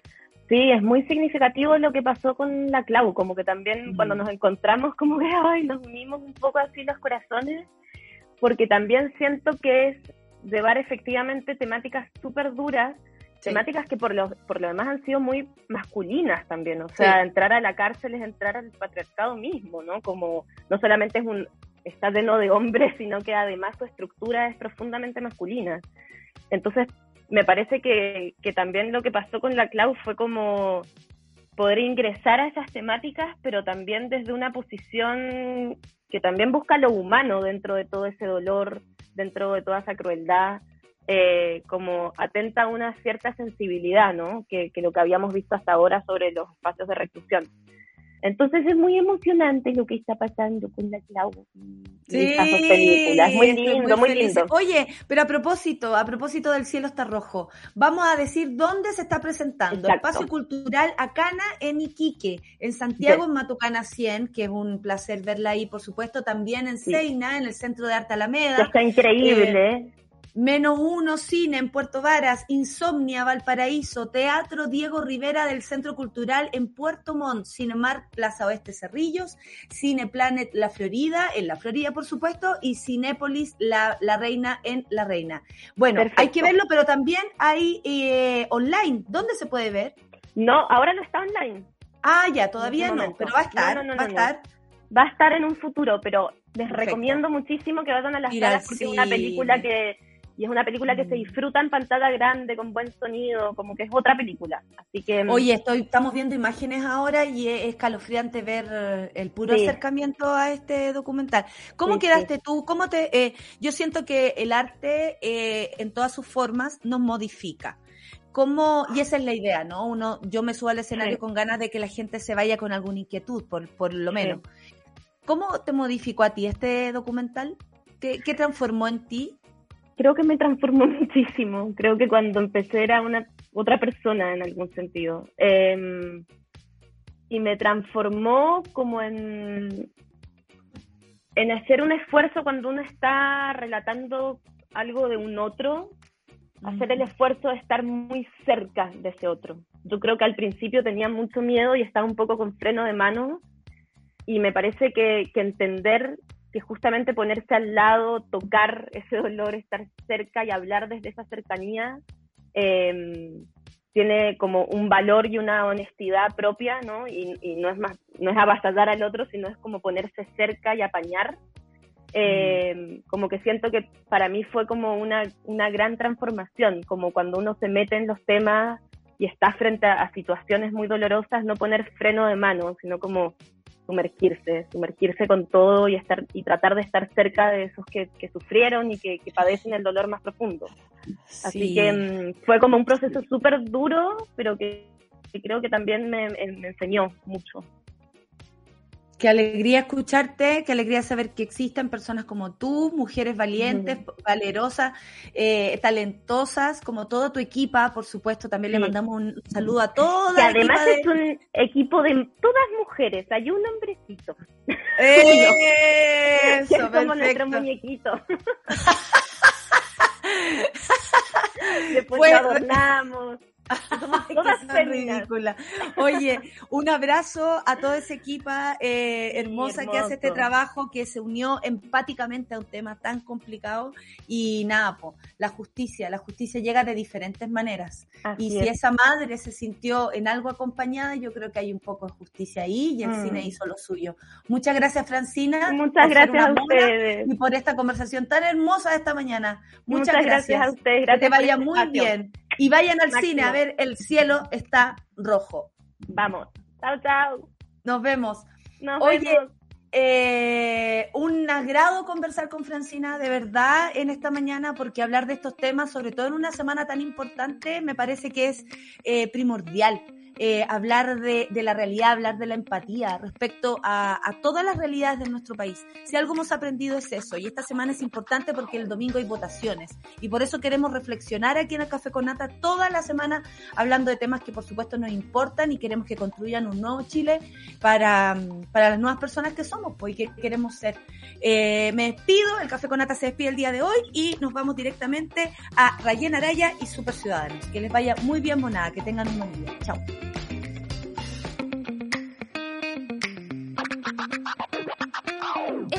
Sí, es muy significativo lo que pasó con la Clau, como que también Mm. cuando nos encontramos, como que ay, nos unimos un poco así los corazones, porque también siento que es llevar efectivamente temáticas súper duras, Sí. temáticas que por lo, por lo demás han sido muy masculinas también, o sea, Sí. entrar a la cárcel es entrar al patriarcado mismo, ¿no? Como no solamente es un está lleno de hombres, sino que además su estructura es profundamente masculina. Entonces, me parece que, que también lo que pasó con la Clau fue como poder ingresar a esas temáticas, pero también desde una posición que también busca lo humano dentro de todo ese dolor, dentro de toda esa crueldad, eh, como atenta a una cierta sensibilidad, ¿no? Que, que lo que habíamos visto hasta ahora sobre los espacios de reclusión. Entonces es muy emocionante lo que está pasando con la Clau. dos películas. Muy lindo, muy, lindo. Oye, pero a propósito, a propósito del cielo está rojo, vamos a decir dónde se está presentando. Exacto. Espacio Cultural Acana en Iquique, en Santiago, Sí. en Matucana 100, que es un placer verla ahí, por supuesto, también en Sí. Seina, en el Centro de Arte Alameda. está increíble. Menos uno Cine en Puerto Varas, Insomnia Valparaíso, Teatro Diego Rivera del Centro Cultural en Puerto Montt, Cinemar Plaza Oeste Cerrillos, Cineplanet La Florida, en La Florida por supuesto, y Cinépolis La, La Reina en La Reina. Bueno, Perfecto. hay que verlo, pero también hay eh, online. ¿Dónde se puede ver? No, ahora no está online. Ah, ya, todavía este no, pero va a estar, No, no, no, va a estar. Va a estar en un futuro, pero les Perfecto. recomiendo muchísimo que vayan a las salas porque es una cine. película que y es una película que se Mm. disfruta en pantalla grande con buen sonido, como que es otra película. Así que mm, Oye, estoy, estamos viendo imágenes ahora y es escalofriante ver eh, el puro Sí. acercamiento a este documental. ¿Cómo Sí, quedaste tú? ¿Cómo te? eh, yo siento que el arte eh, en todas sus formas nos modifica. ¿Cómo, y esa es la idea, ¿no? Uno, yo me subo al escenario con ganas de que la gente se vaya con alguna inquietud, por, por lo menos. ¿Cómo te modificó a ti este documental? ¿Qué, qué transformó en ti? Creo que me transformó muchísimo. Creo que cuando empecé era una otra persona en algún sentido. Eh, y me transformó como en, en hacer un esfuerzo cuando uno está relatando algo de un otro, hacer el esfuerzo de estar muy cerca de ese otro. Yo creo que al principio tenía mucho miedo y estaba un poco con freno de mano y me parece que, que entender que justamente ponerse al lado, tocar ese dolor, estar cerca y hablar desde esa cercanía, eh, tiene como un valor y una honestidad propia, ¿no? Y, y no es más, no es avasallar al otro, sino es como ponerse cerca y apañar. Eh, como que siento que para mí fue como una, una gran transformación, como cuando uno se mete en los temas y está frente a, a situaciones muy dolorosas, no poner freno de mano, sino como sumergirse, sumergirse con todo y estar y tratar de estar cerca de esos que, que sufrieron y que, que padecen el dolor más profundo. Así Sí. que mm, fue como un proceso súper duro, pero que, que creo que también me, me enseñó mucho. Qué alegría escucharte, qué alegría saber que existen personas como tú, mujeres valientes, valerosas, eh, talentosas, como todo tu equipa, por supuesto. También le mandamos un saludo a toda Que además es un equipo de todas mujeres, hay un hombrecito. que es como nuestro muñequito. Después Fue- lo adornamos. Somos todas Qué féminas. ridícula. Oye, un abrazo a toda esa equipa eh, hermosa que hace este trabajo, que se unió empáticamente a un tema tan complicado. Y nada, po, la justicia, la justicia llega de diferentes maneras. Así Y si es. esa madre se sintió en algo acompañada, yo creo que hay un poco de justicia ahí y el Mm. cine hizo lo suyo. Muchas gracias, Francina. Muchas gracias a ustedes. Y por esta conversación tan hermosa de esta mañana. Muchas, Muchas gracias a ustedes. Que Gracias te por vaya este muy bien. Y vayan al Máximo. cine a ver El cielo está rojo. Vamos. Chao, chao. Nos vemos. Nos Oye, vemos. Eh, un agrado conversar con Francina, de verdad, en esta mañana, porque hablar de estos temas, sobre todo en una semana tan importante, me parece que es eh, primordial. Eh, hablar de, la realidad, hablar de la empatía respecto a, a todas las realidades de nuestro país. Si algo hemos aprendido es eso, y esta semana es importante porque el domingo hay votaciones, y por eso queremos reflexionar aquí en el Café con Nata toda la semana hablando de temas que por supuesto nos importan y queremos que construyan un nuevo Chile para, para las nuevas personas que somos pues, que queremos ser. Eh, me despido, el Café con Nata se despide el día de hoy y nos vamos directamente a Rayen Araya y Super Ciudadanos. Que les vaya muy bien, monada, que tengan un buen día. Chao.